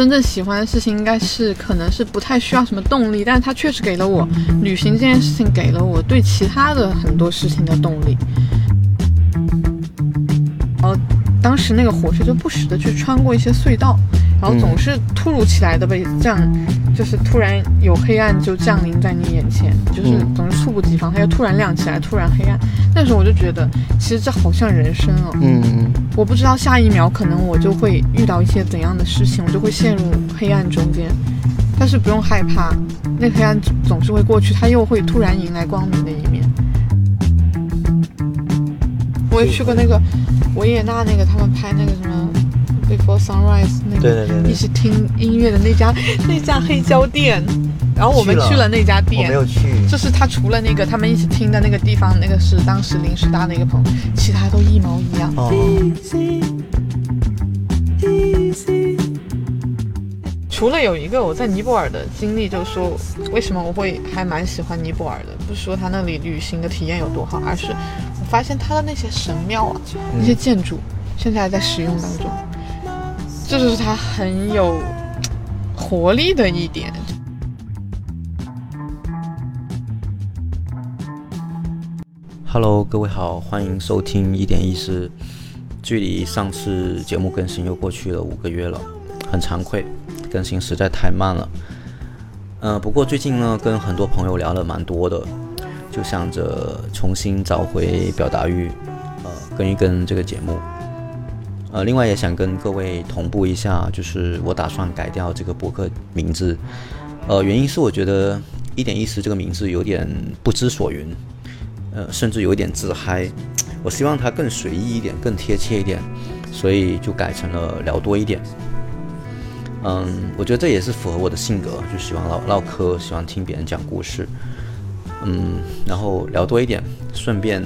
真正喜欢的事情应该是可能是不太需要什么动力，但是它确实给了我旅行这件事情给了我对其他的很多事情的动力。然后当时那个火车就不时的去穿过一些隧道，然后总是突如其来的被这样，就是突然有黑暗就降临在你眼前，就是总是猝不及防，它又突然亮起来，突然黑暗。那时候我就觉得，其实这好像人生哦。嗯嗯。我不知道下一秒可能我就会遇到一些怎样的事情，我就会陷入黑暗中间。但是不用害怕，那黑暗总是会过去，它又会突然迎来光明的一面。我也去过那个维也纳那个他们拍那个什么《Before Sunrise》那个，对对对对，一起听音乐的那家那家黑胶店。然后我们去了。那家店，没有去。就是他除了那个他们一起听的那个地方，那个是当时临时搭的一个棚，其他都一毛一样。除了有一个我在尼泊尔的经历，就是说为什么我会还蛮喜欢尼泊尔的，不是说他那里旅行的体验有多好，而是我发现他的那些神庙啊，那些建筑现在还在使用当中，这就是它很有活力的一点。Hello，各位好，欢迎收听一点意思。距离上次节目更新又过去了五个月了，很惭愧，更新实在太慢了。嗯，不过最近呢，跟很多朋友聊了蛮多的，就想着重新找回表达欲，呃，跟一跟这个节目。呃，另外也想跟各位同步一下，就是我打算改掉这个博客名字。呃，原因是我觉得一点意思这个名字有点不知所云。呃，甚至有一点自嗨，我希望它更随意一点，更贴切一点，所以就改成了聊多一点。嗯，我觉得这也是符合我的性格，就喜欢唠唠嗑，喜欢听别人讲故事。嗯，然后聊多一点，顺便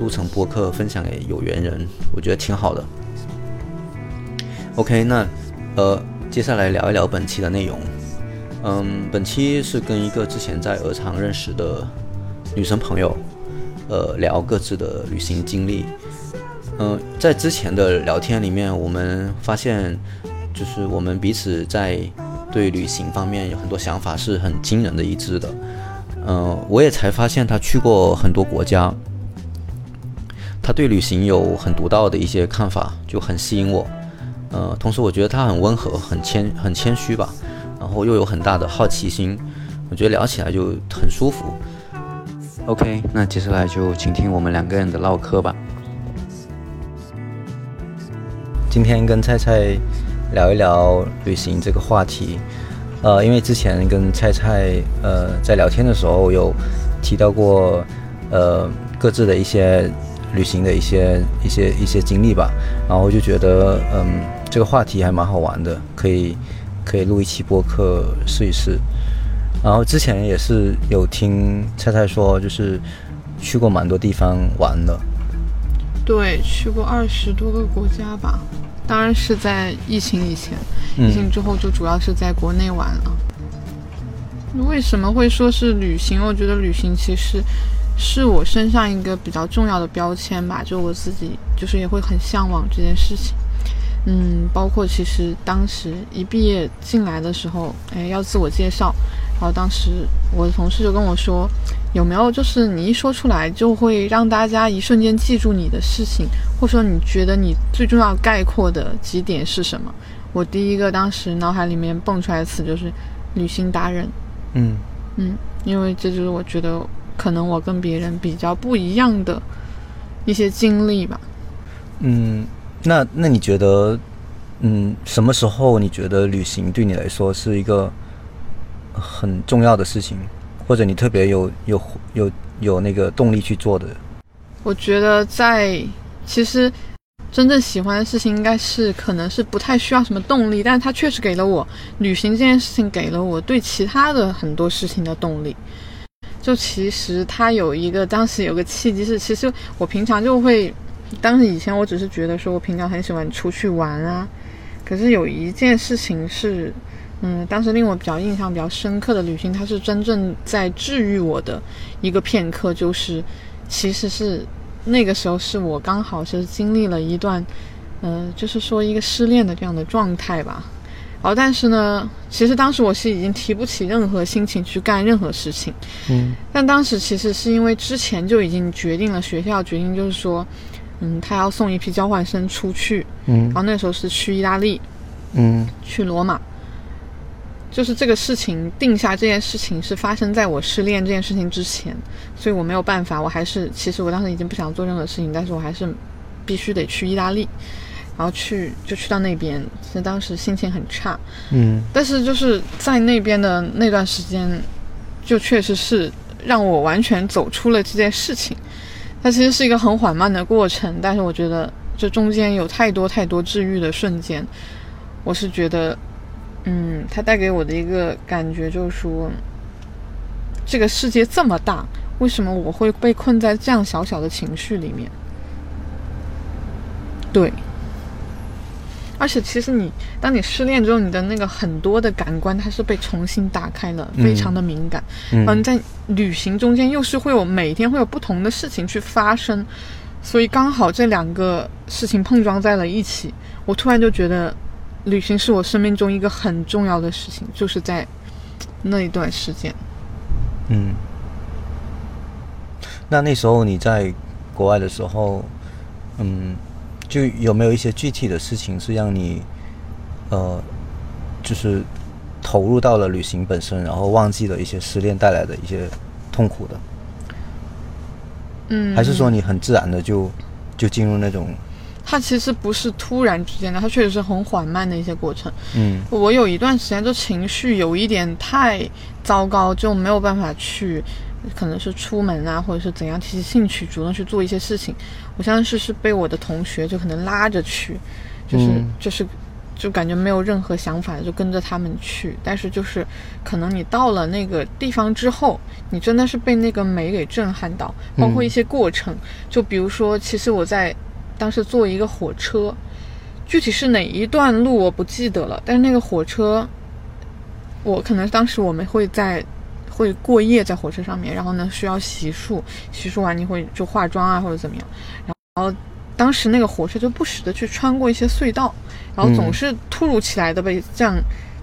录成播客分享给有缘人，我觉得挺好的。OK，那呃，接下来聊一聊本期的内容。嗯，本期是跟一个之前在鹅厂认识的女生朋友。呃，聊各自的旅行经历。嗯，在之前的聊天里面，我们发现，就是我们彼此在对旅行方面有很多想法是很惊人的一致的。嗯，我也才发现他去过很多国家，他对旅行有很独到的一些看法，就很吸引我。呃，同时我觉得他很温和，很谦，很谦虚吧，然后又有很大的好奇心，我觉得聊起来就很舒服。OK，那接下来就请听我们两个人的唠嗑吧。今天跟菜菜聊一聊旅行这个话题，呃，因为之前跟菜菜呃在聊天的时候有提到过呃各自的一些旅行的一些一些一些经历吧，然后就觉得嗯这个话题还蛮好玩的，可以可以录一期播客试一试。然后之前也是有听菜菜说，就是去过蛮多地方玩的。对，去过二十多个国家吧，当然是在疫情以前，疫情之后就主要是在国内玩了。为什么会说是旅行？我觉得旅行其实是我身上一个比较重要的标签吧，就我自己就是也会很向往这件事情。嗯，包括其实当时一毕业进来的时候，哎，要自我介绍。然后当时我的同事就跟我说，有没有就是你一说出来就会让大家一瞬间记住你的事情，或者说你觉得你最重要概括的几点是什么？我第一个当时脑海里面蹦出来的词就是旅行达人。嗯嗯，因为这就是我觉得可能我跟别人比较不一样的一些经历吧。嗯，那那你觉得，嗯，什么时候你觉得旅行对你来说是一个？很重要的事情，或者你特别有有有有那个动力去做的。我觉得在其实真正喜欢的事情，应该是可能是不太需要什么动力，但是它确实给了我旅行这件事情，给了我对其他的很多事情的动力。就其实它有一个当时有个契机是，其实我平常就会，当时以前我只是觉得说我平常很喜欢出去玩啊，可是有一件事情是。嗯，当时令我比较印象比较深刻的旅行，它是真正在治愈我的一个片刻，就是其实是那个时候是我刚好是经历了一段，呃，就是说一个失恋的这样的状态吧。然后但是呢，其实当时我是已经提不起任何心情去干任何事情。嗯但当时其实是因为之前就已经决定了，学校决定就是说，嗯，他要送一批交换生出去，嗯然后那时候是去意大利，嗯去罗马。就是这个事情定下这件事情是发生在我失恋这件事情之前，所以我没有办法，我还是其实我当时已经不想做任何事情，但是我还是必须得去意大利，然后去就去到那边，其实当时心情很差，嗯但是就是在那边的那段时间，就确实是让我完全走出了这件事情。它其实是一个很缓慢的过程，但是我觉得这中间有太多太多治愈的瞬间。我是觉得，嗯，它带给我的一个感觉就是说，这个世界这么大，为什么我会被困在这样小小的情绪里面？对。而且其实你，当你失恋之后，你的那个很多的感官它是被重新打开了，非常的敏感。嗯嗯，在旅行中间又是会有每天会有不同的事情去发生，所以刚好这两个事情碰撞在了一起，我突然就觉得，旅行是我生命中一个很重要的事情，就是在那一段时间。嗯。那那时候你在国外的时候，嗯，就有没有一些具体的事情是让你，呃，就是投入到了旅行本身，然后忘记了一些失恋带来的一些痛苦的？嗯，还是说你很自然的就就进入那种，它其实不是突然之间的，它确实是很缓慢的一些过程。嗯我有一段时间就情绪有一点太糟糕，就没有办法去，可能是出门啊，或者是怎样提起兴趣，主动去做一些事情。我相信是是被我的同学就可能拉着去，就是、嗯就是就感觉没有任何想法，就跟着他们去。但是就是可能你到了那个地方之后，你真的是被那个美给震撼到，包括一些过程，就比如说，其实我在当时坐一个火车。具体是哪一段路我不记得了，但是那个火车，我可能当时我们会在会过夜在火车上面，然后呢需要洗漱，洗漱完你会就化妆啊或者怎么样，然后当时那个火车就不时的去穿过一些隧道，然后总是突如其来的被这样。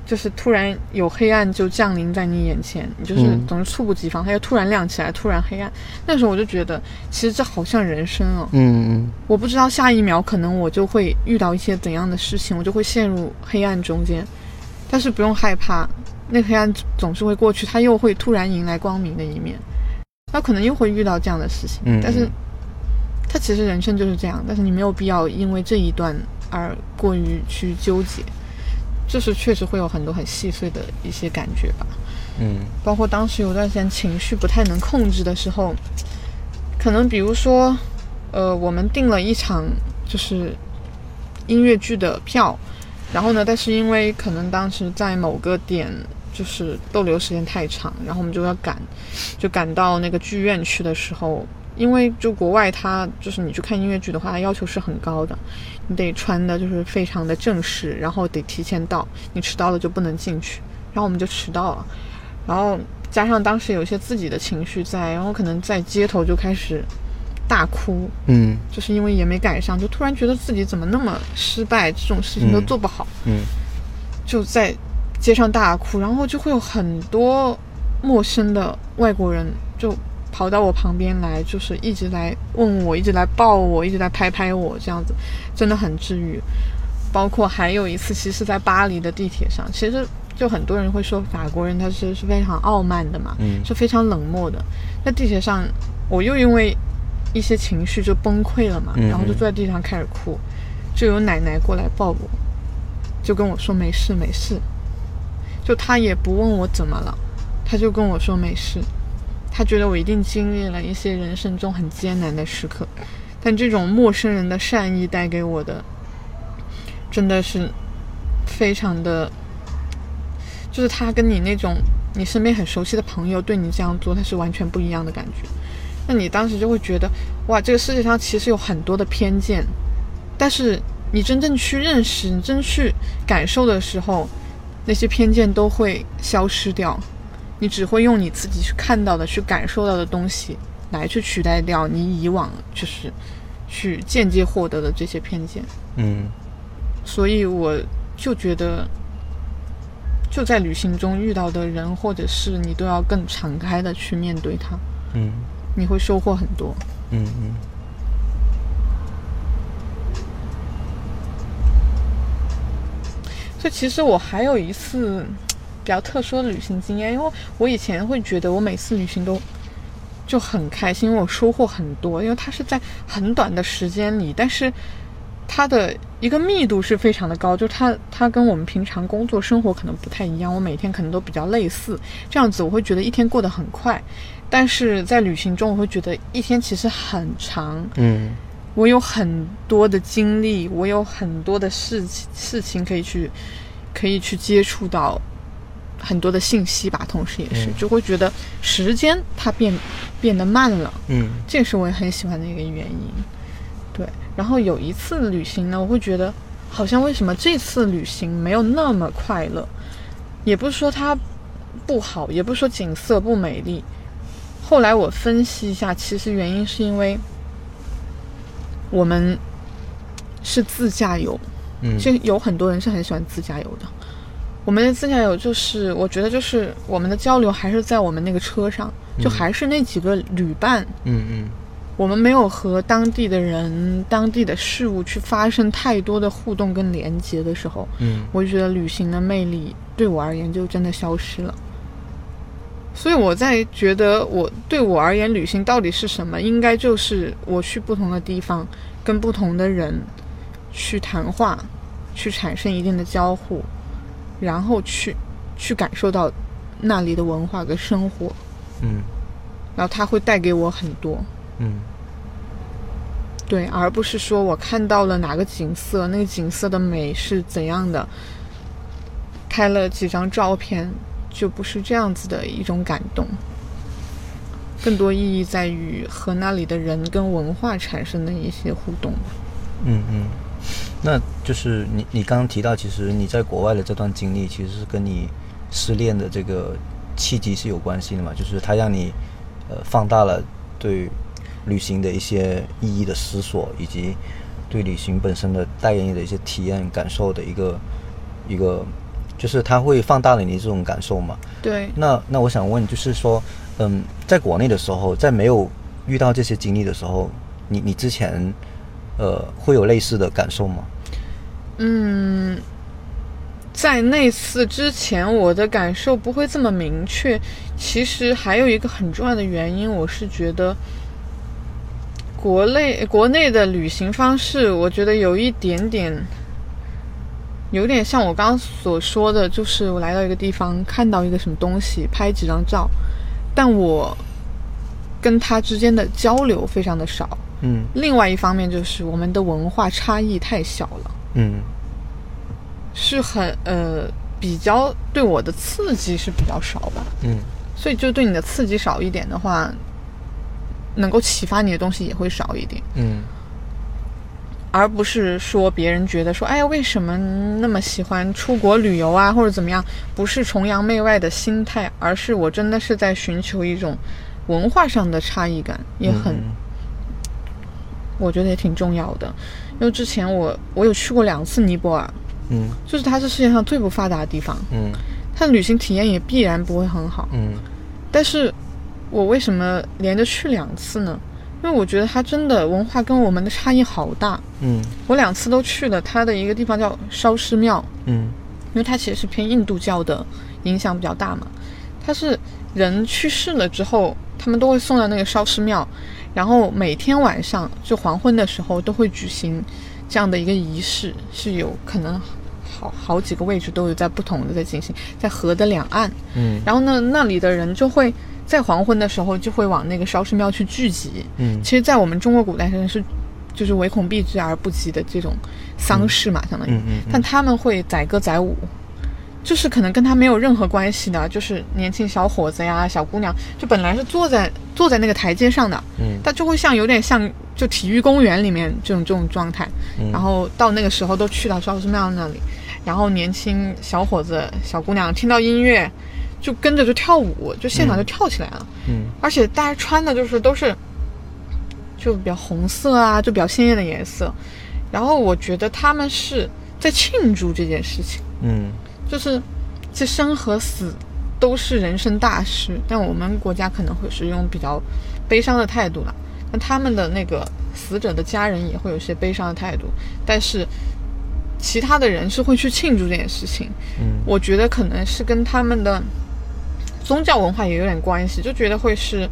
就是突然有黑暗就降临在你眼前，你就是总是猝不及防，它又突然亮起来，突然黑暗。那时候我就觉得，其实这好像人生哦，嗯我不知道下一秒可能我就会遇到一些怎样的事情，我就会陷入黑暗中间。但是不用害怕，那黑暗总是会过去，它又会突然迎来光明的一面。那可能又会遇到这样的事情，嗯但是嗯它其实人生就是这样，但是你没有必要因为这一段而过于去纠结。就是确实会有很多很细碎的一些感觉吧。嗯包括当时有段时间情绪不太能控制的时候，可能比如说，呃，我们订了一场就是音乐剧的票，然后呢，但是因为可能当时在某个点就是逗留时间太长，然后我们就要赶，就赶到那个剧院去的时候，因为就国外它就是你去看音乐剧的话，它要求是很高的，你得穿的就是非常的正式，然后得提前到，你迟到了就不能进去，然后我们就迟到了。然后加上当时有一些自己的情绪在，然后可能在街头就开始大哭，嗯就是因为也没赶上，就突然觉得自己怎么那么失败，这种事情都嗯做不好，嗯就在街上大哭，然后就会有很多陌生的外国人就跑到我旁边来，就是一直来问我，一直来抱我，一直来拍拍我，这样子真的很治愈。包括还有一次，其实是在巴黎的地铁上，其实就很多人会说法国人他是是非常傲慢的嘛，嗯是非常冷漠的。在地铁上，我又因为一些情绪就崩溃了嘛，嗯然后就坐在地上开始哭，就有奶奶过来抱我，就跟我说没事没事，就他也不问我怎么了，他就跟我说没事，他觉得我一定经历了一些人生中很艰难的时刻，但这种陌生人的善意带给我的，真的是非常的，就是他跟你那种你身边很熟悉的朋友对你这样做，他是完全不一样的感觉。那你当时就会觉得，哇，这个世界上其实有很多的偏见，但是你真正去认识、你真去感受的时候，那些偏见都会消失掉，你只会用你自己去看到的、去感受到的东西来去取代掉你以往就是去间接获得的这些偏见。嗯所以我就觉得，就在旅行中遇到的人或者是你都要更敞开的去面对它，嗯你会收获很多。嗯嗯所以其实我还有一次 比较特殊的旅行经验，因为我以前会觉得我每次旅行都就很开心，因为我收获很多，因为它是在很短的时间里，但是它的一个密度是非常的高，就它它跟我们平常工作生活可能不太一样，我每天可能都比较类似，这样子我会觉得一天过得很快，但是在旅行中我会觉得一天其实很长，嗯。我有很多的经历，我有很多的事情事情可以去，可以去接触到很多的信息吧，同时也是、嗯就会觉得时间它变变得慢了，嗯这是我也很喜欢的一个原因。对，然后有一次旅行呢，我会觉得好像为什么这次旅行没有那么快乐，也不是说它不好，也不是说景色不美丽。后来我分析一下，其实原因是因为我们是自驾游，嗯。其实有很多人是很喜欢自驾游的。我们的自驾游就是，我觉得就是我们的交流还是在我们那个车上，就嗯还是那几个旅伴，嗯嗯。我们没有和当地的人、当地的事物去发生太多的互动跟连接的时候，嗯。我就觉得旅行的魅力对我而言就真的消失了。所以我在觉得我对我而言，旅行到底是什么？应该就是我去不同的地方，跟不同的人去谈话，去产生一定的交互，然后去去感受到那里的文化跟生活，嗯然后它会带给我很多。嗯对，而不是说我看到了哪个景色，那个景色的美是怎样的，拍了几张照片，就不是这样子的一种感动。更多意义在于和那里的人跟文化产生的一些互动。嗯嗯，那就是你你刚刚提到，其实你在国外的这段经历，其实是跟你失恋的这个契机是有关系的嘛？就是它让你呃放大了对旅行的一些意义的思索，以及对旅行本身的带给你的一些体验感受的一个一个，就是它会放大了你这种感受嘛？对，那那我想问，就是说，嗯，在国内的时候，在没有遇到这些经历的时候，你你之前呃会有类似的感受吗？嗯，在那次之前，我的感受不会这么明确。其实还有一个很重要的原因，我是觉得国内国内的旅行方式，我觉得有一点点，有点像我刚刚所说的，就是我来到一个地方，看到一个什么东西，拍几张照，但我跟他之间的交流非常的少。嗯。另外一方面就是我们的文化差异太小了。嗯。是很呃比较对我的刺激是比较少吧，嗯。所以就对你的刺激少一点的话，能够启发你的东西也会少一点，嗯而不是说别人觉得说，哎呀，为什么那么喜欢出国旅游啊，或者怎么样？不是崇洋媚外的心态，而是我真的是在寻求一种文化上的差异感，也很、嗯我觉得也挺重要的。因为之前我我有去过两次尼泊尔，嗯就是它是世界上最不发达的地方。嗯它的旅行体验也必然不会很好。嗯但是，我为什么连着去两次呢？因为我觉得它真的文化跟我们的差异好大。嗯我两次都去了它的一个地方叫烧尸庙，嗯因为它其实是偏印度教的影响比较大嘛。它是人去世了之后，他们都会送到那个烧尸庙，然后每天晚上就黄昏的时候都会举行这样的一个仪式，是有可能好好几个位置都有在不同的在进行，在河的两岸。嗯然后呢，那里的人就会在黄昏的时候就会往那个烧尸庙去聚集。嗯其实，在我们中国古代真的是就是唯恐避之而不及的这种丧事嘛，相当于。嗯嗯但他们会载歌载舞，就是可能跟他没有任何关系的，就是年轻小伙子呀、小姑娘，就本来是坐在坐在那个台阶上的，嗯他就会像有点像就体育公园里面这种这种状态。嗯然后到那个时候都去到烧尸庙那里，然后年轻小伙子、小姑娘听到音乐，就跟着就跳舞，就现场就跳起来了。嗯而且大家穿的就是都是就比较红色啊，就比较鲜艳的颜色。然后我觉得他们是在庆祝这件事情，嗯就是这生和死都是人生大事，但我们国家可能会是用比较悲伤的态度了。那他们的那个死者的家人也会有些悲伤的态度，但是其他的人是会去庆祝这件事情。嗯，我觉得可能是跟他们的宗教文化也有点关系，就觉得会是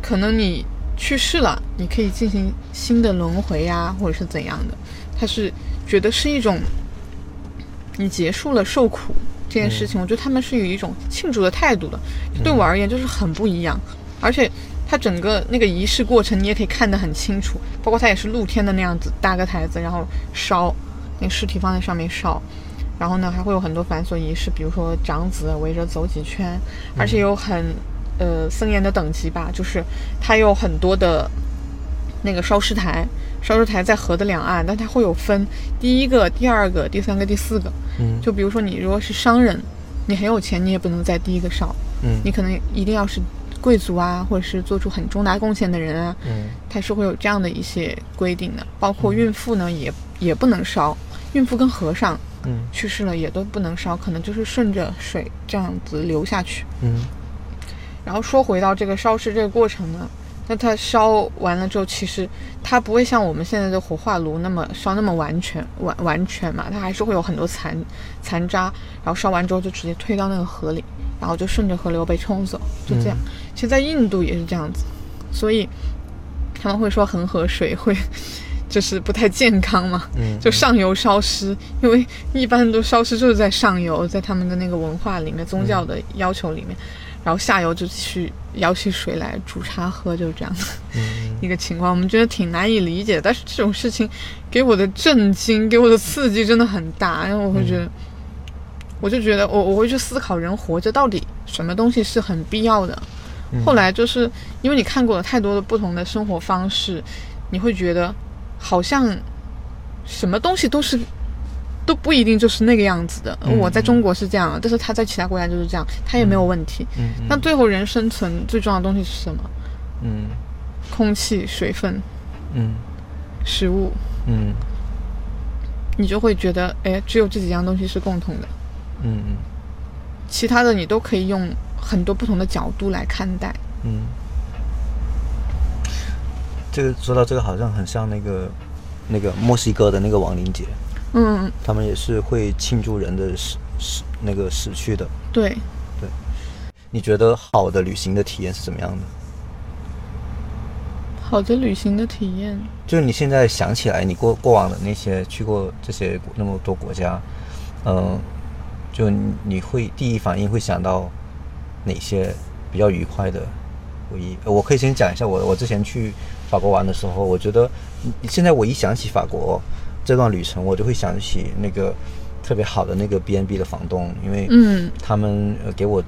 可能你去世了，你可以进行新的轮回呀，或者是怎样的。他是觉得是一种你结束了受苦这件事情，我觉得他们是有一种庆祝的态度的。对我而言就是很不一样，而且他整个那个仪式过程你也可以看得很清楚，包括他也是露天的那样子搭个台子，然后烧那个尸体放在上面烧，然后呢还会有很多繁琐仪式，比如说长子围着走几圈，而且有很呃森严的等级吧，就是它有很多的那个烧尸台。烧尸台在河的两岸，但它会有分第一个、第二个、第三个、第四个。嗯，就比如说你如果是商人，你很有钱，你也不能在第一个烧。嗯，你可能一定要是贵族啊，或者是做出很重大贡献的人啊。嗯，它是会有这样的一些规定的。包括孕妇呢，也也不能烧。孕妇跟和尚，嗯，去世了也都不能烧，可能就是顺着水这样子流下去。嗯，然后说回到这个烧尸这个过程呢。那它烧完了之后，其实它不会像我们现在的火化炉那么烧那么完全完完全嘛，它还是会有很多残残渣，然后烧完之后就直接推到那个河里，然后就顺着河流被冲走，就这样。其实，在印度也是这样子，所以他们会说恒河水会就是不太健康嘛，就上游烧尸，因为一般都烧尸就是在上游，在他们的那个文化里面、宗教的要求里面。然后下游就去舀起水来煮茶喝，就是这样的 一个情况。我们觉得挺难以理解，但是这种事情给我的震惊、给我的刺激真的很大。然后我会觉得，我就觉得我我会去思考，人活着到底什么东西是很必要的。后来就是因为你看过了太多的不同的生活方式，你会觉得好像什么东西都是。都不一定就是那个样子的。我在中国是这样，但是他在其他国家就是这样，他也没有问题。嗯，那最后人生存最重要的东西是什么？嗯，空气、水分，嗯，食物，嗯，你就会觉得，哎，只有这几样东西是共同的。嗯嗯，其他的你都可以用很多不同的角度来看待。嗯，这个说到这个，好像很像那个那个墨西哥的那个亡灵节。嗯，他们也是会庆祝人的死死那个死去的。对，对。你觉得好的旅行的体验是怎么样的？好的旅行的体验，就是你现在想起来你过过往的那些去过这些那么多国家，嗯，就你会第一反应会想到哪些比较愉快的回忆？我可以先讲一下我我之前去法国玩的时候，我觉得现在我一想起法国。这段旅程，我就会想起那个特别好的那个 B N B 的房东，因为嗯，他们呃给我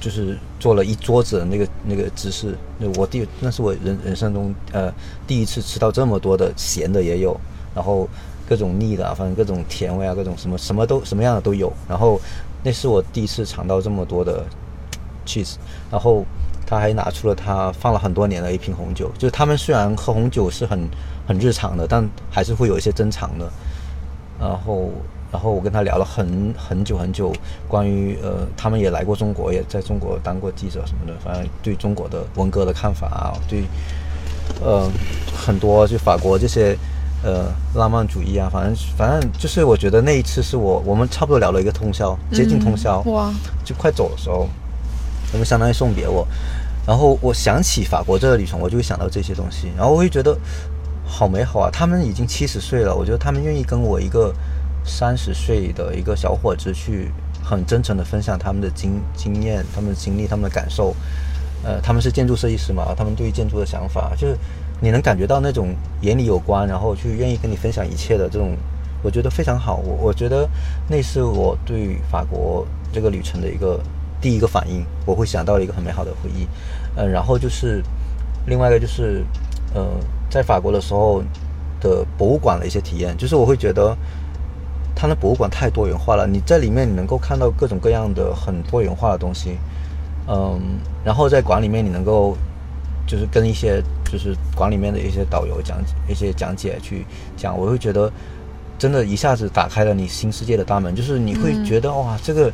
就是做了一桌子的那个那个芝士，那我第那是我人人生中呃第一次吃到这么多的咸的也有，然后各种腻的，反正各种甜味啊，各种什么什么都什么样的都有，然后那是我第一次尝到这么多的 cheese，然后他还拿出了他放了很多年的一瓶红酒，就是他们虽然喝红酒是很。很日常的，但还是会有一些珍藏的。然后，然后我跟他聊了很很久很久，关于呃，他们也来过中国，也在中国当过记者什么的。反正对中国的文革的看法啊，对，呃，很多就法国这些呃浪漫主义啊，反正反正就是我觉得那一次是我我们差不多聊了一个通宵，接近通宵，哇，就快走的时候，他们相当于送别我。然后我想起法国这个旅程，我就会想到这些东西，然后我会觉得。好美好啊！他们已经七十岁了，我觉得他们愿意跟我一个三十岁的一个小伙子去很真诚的分享他们的经经验、他们的经历、他们的感受。呃，他们是建筑设计师嘛，他们对于建筑的想法，就是你能感觉到那种眼里有光，然后去愿意跟你分享一切的这种，我觉得非常好。我我觉得那是我对法国这个旅程的一个第一个反应，我会想到一个很美好的回忆。嗯，然后就是另外一个就是。呃，在法国的时候的博物馆的一些体验，就是我会觉得，它的博物馆太多元化了。你在里面你能够看到各种各样的很多元化的东西，嗯，然后在馆里面你能够就是跟一些就是馆里面的一些导游讲一些讲解去讲，我会觉得真的一下子打开了你新世界的大门，就是你会觉得哇，这个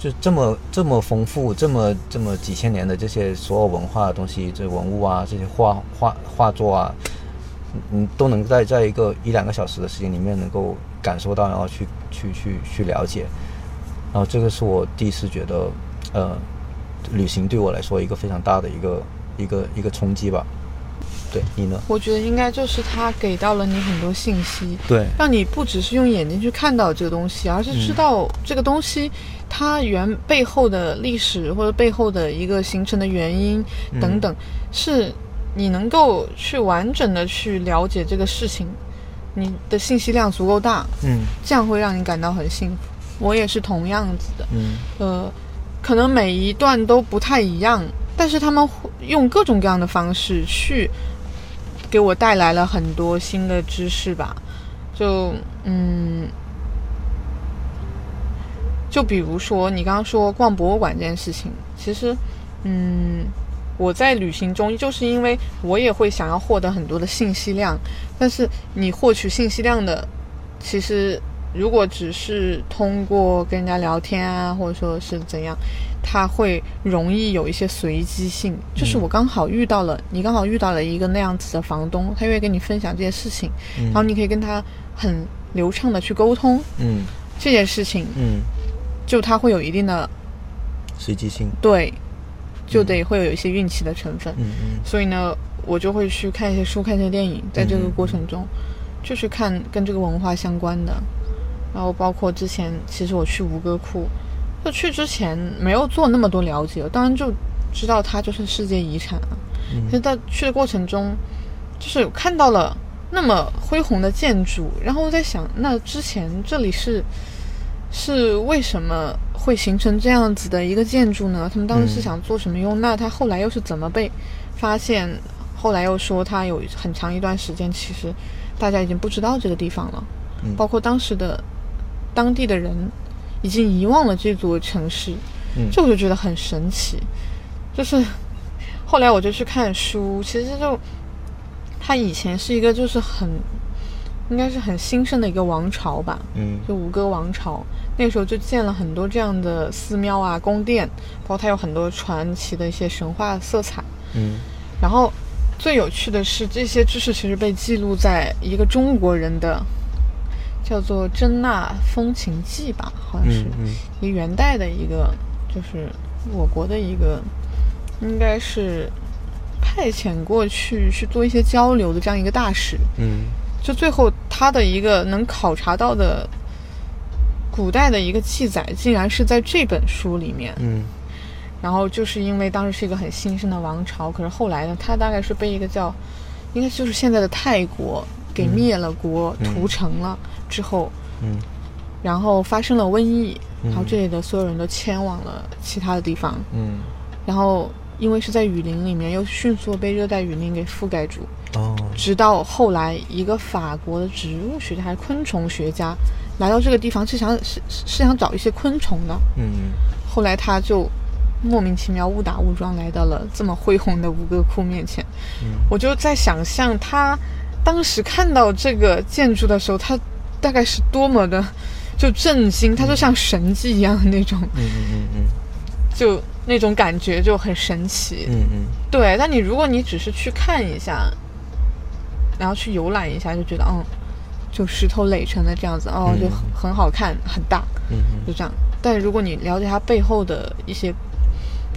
就这么这么丰富，这么这么几千年的这些所有文化的东西，这文物啊，这些画画画作啊，你都能在在一个一两个小时的时间里面能够感受到，然后去去去去了解，然后这个是我第一次觉得，呃，旅行对我来说一个非常大的一个一个一个冲击吧。对你呢？我觉得应该就是他给到了你很多信息，对，让你不只是用眼睛去看到这个东西，而是知道这个东西它原背后的历史或者背后的一个形成的原因等等，是你能够去完整的去了解这个事情，你的信息量足够大，嗯，这样会让你感到很幸福。我也是同样子的，嗯，呃，可能每一段都不太一样，但是他们会用各种各样的方式去。给我带来了很多新的知识吧，就嗯，就比如说你刚刚说逛博物馆这件事情，其实嗯，我在旅行中就是因为我也会想要获得很多的信息量，但是你获取信息量的，其实如果只是通过跟人家聊天啊，或者说是怎样。他会容易有一些随机性，就是我刚好遇到了你，刚好遇到了一个那样子的房东，他愿意跟你分享这些事情，然后你可以跟他很流畅的去沟通，嗯，这件事情，嗯，就他会有一定的随机性，对，就得会有一些运气的成分，嗯。嗯，所以呢，我就会去看一些书，看一些电影，在这个过程中，就是看跟这个文化相关的，然后包括之前其实我去吴哥窟。就去之前没有做那么多了解，当然就知道它就是世界遗产啊。其实，在去的过程中，就是看到了那么恢宏的建筑，然后我在想，那之前这里是是为什么会形成这样子的一个建筑呢？他们当时是想做什么用？那它后来又是怎么被发现？后来又说它有很长一段时间，其实大家已经不知道这个地方了，包括当时的当地的人。已经遗忘了这座城市，这我就觉得很神奇。就是后来我就去看书，其实就它以前是一个就是很应该是很兴盛的一个王朝吧，嗯，就吴哥王朝。那时候就建了很多这样的寺庙啊、宫殿，包括它有很多传奇的一些神话色彩，嗯。然后最有趣的是，这些知识其实被记录在一个中国人的。叫做《真纳风情记》吧，好像是一个元代的一个，就是我国的一个，应该是派遣过去去做一些交流的这样一个大使。嗯，就最后他的一个能考察到的古代的一个记载，竟然是在这本书里面。嗯，然后就是因为当时是一个很兴盛的王朝，可是后来呢，他大概是被一个叫，应该就是现在的泰国给灭了国，屠城了。之后，嗯，然后发生了瘟疫，然后这里的所有人都迁往了其他的地方，嗯，然后因为是在雨林里面，又迅速被热带雨林给覆盖住，哦，直到后来一个法国的植物学家还是昆虫学家来到这个地方，是想是是想找一些昆虫的，嗯，后来他就莫名其妙误打误撞来到了这么恢宏的吴哥窟面前，嗯，我就在想象他当时看到这个建筑的时候，他。大概是多么的就震惊，它就像神迹一样的那种，嗯嗯嗯嗯，就那种感觉就很神奇，嗯嗯，对。但你如果你只是去看一下，然后去游览一下，就觉得嗯，就石头垒成的这样子，哦，就很好看，很大，嗯嗯，就这样。但如果你了解它背后的一些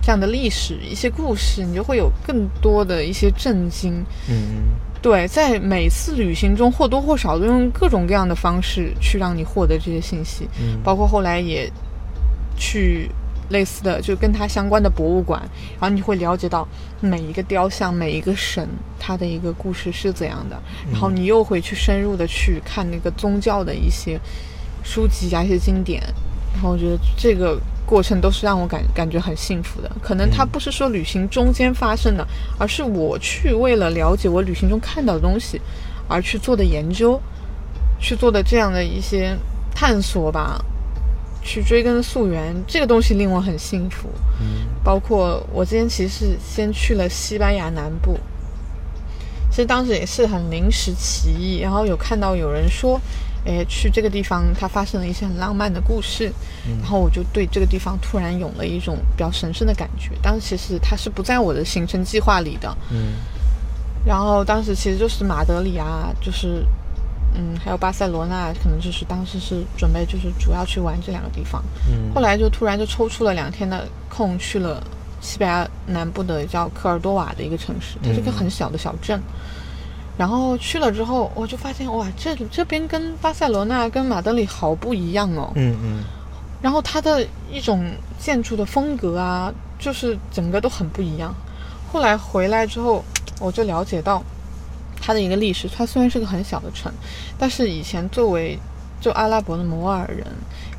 这样的历史、一些故事，你就会有更多的一些震惊，嗯嗯。对，在每次旅行中或多或少都用各种各样的方式去让你获得这些信息，嗯，包括后来也去类似的就跟它相关的博物馆，然后你会了解到每一个雕像、每一个神它的一个故事是怎样的，然后你又会去深入的去看那个宗教的一些书籍啊、一些经典，然后我觉得这个。过程都是让我感感觉很幸福的，可能它不是说旅行中间发生的，而是我去为了了解我旅行中看到的东西，而去做的研究，去做的这样的一些探索吧，去追根溯源，这个东西令我很幸福。嗯，包括我今天其实是先去了西班牙南部，其实当时也是很临时起意，然后有看到有人说。哎，去这个地方它发生了一些很浪漫的故事，然后我就对这个地方突然有了一种比较神圣的感觉。当时其实它是不在我的行程计划里的，嗯，然后当时其实就是马德里啊，就是嗯，还有巴塞罗那，可能就是当时是准备就是主要去玩这两个地方，嗯后来就突然就抽出了两天的空去了西班牙南部的叫科尔多瓦的一个城市，它是一个很小的小镇。然后去了之后，我就发现哇，这这边跟巴塞罗那、跟马德里好不一样哦。嗯嗯然后它的一种建筑的风格啊，就是整个都很不一样。后来回来之后，我就了解到它的一个历史。它虽然是个很小的城，但是以前作为就阿拉伯的摩尔人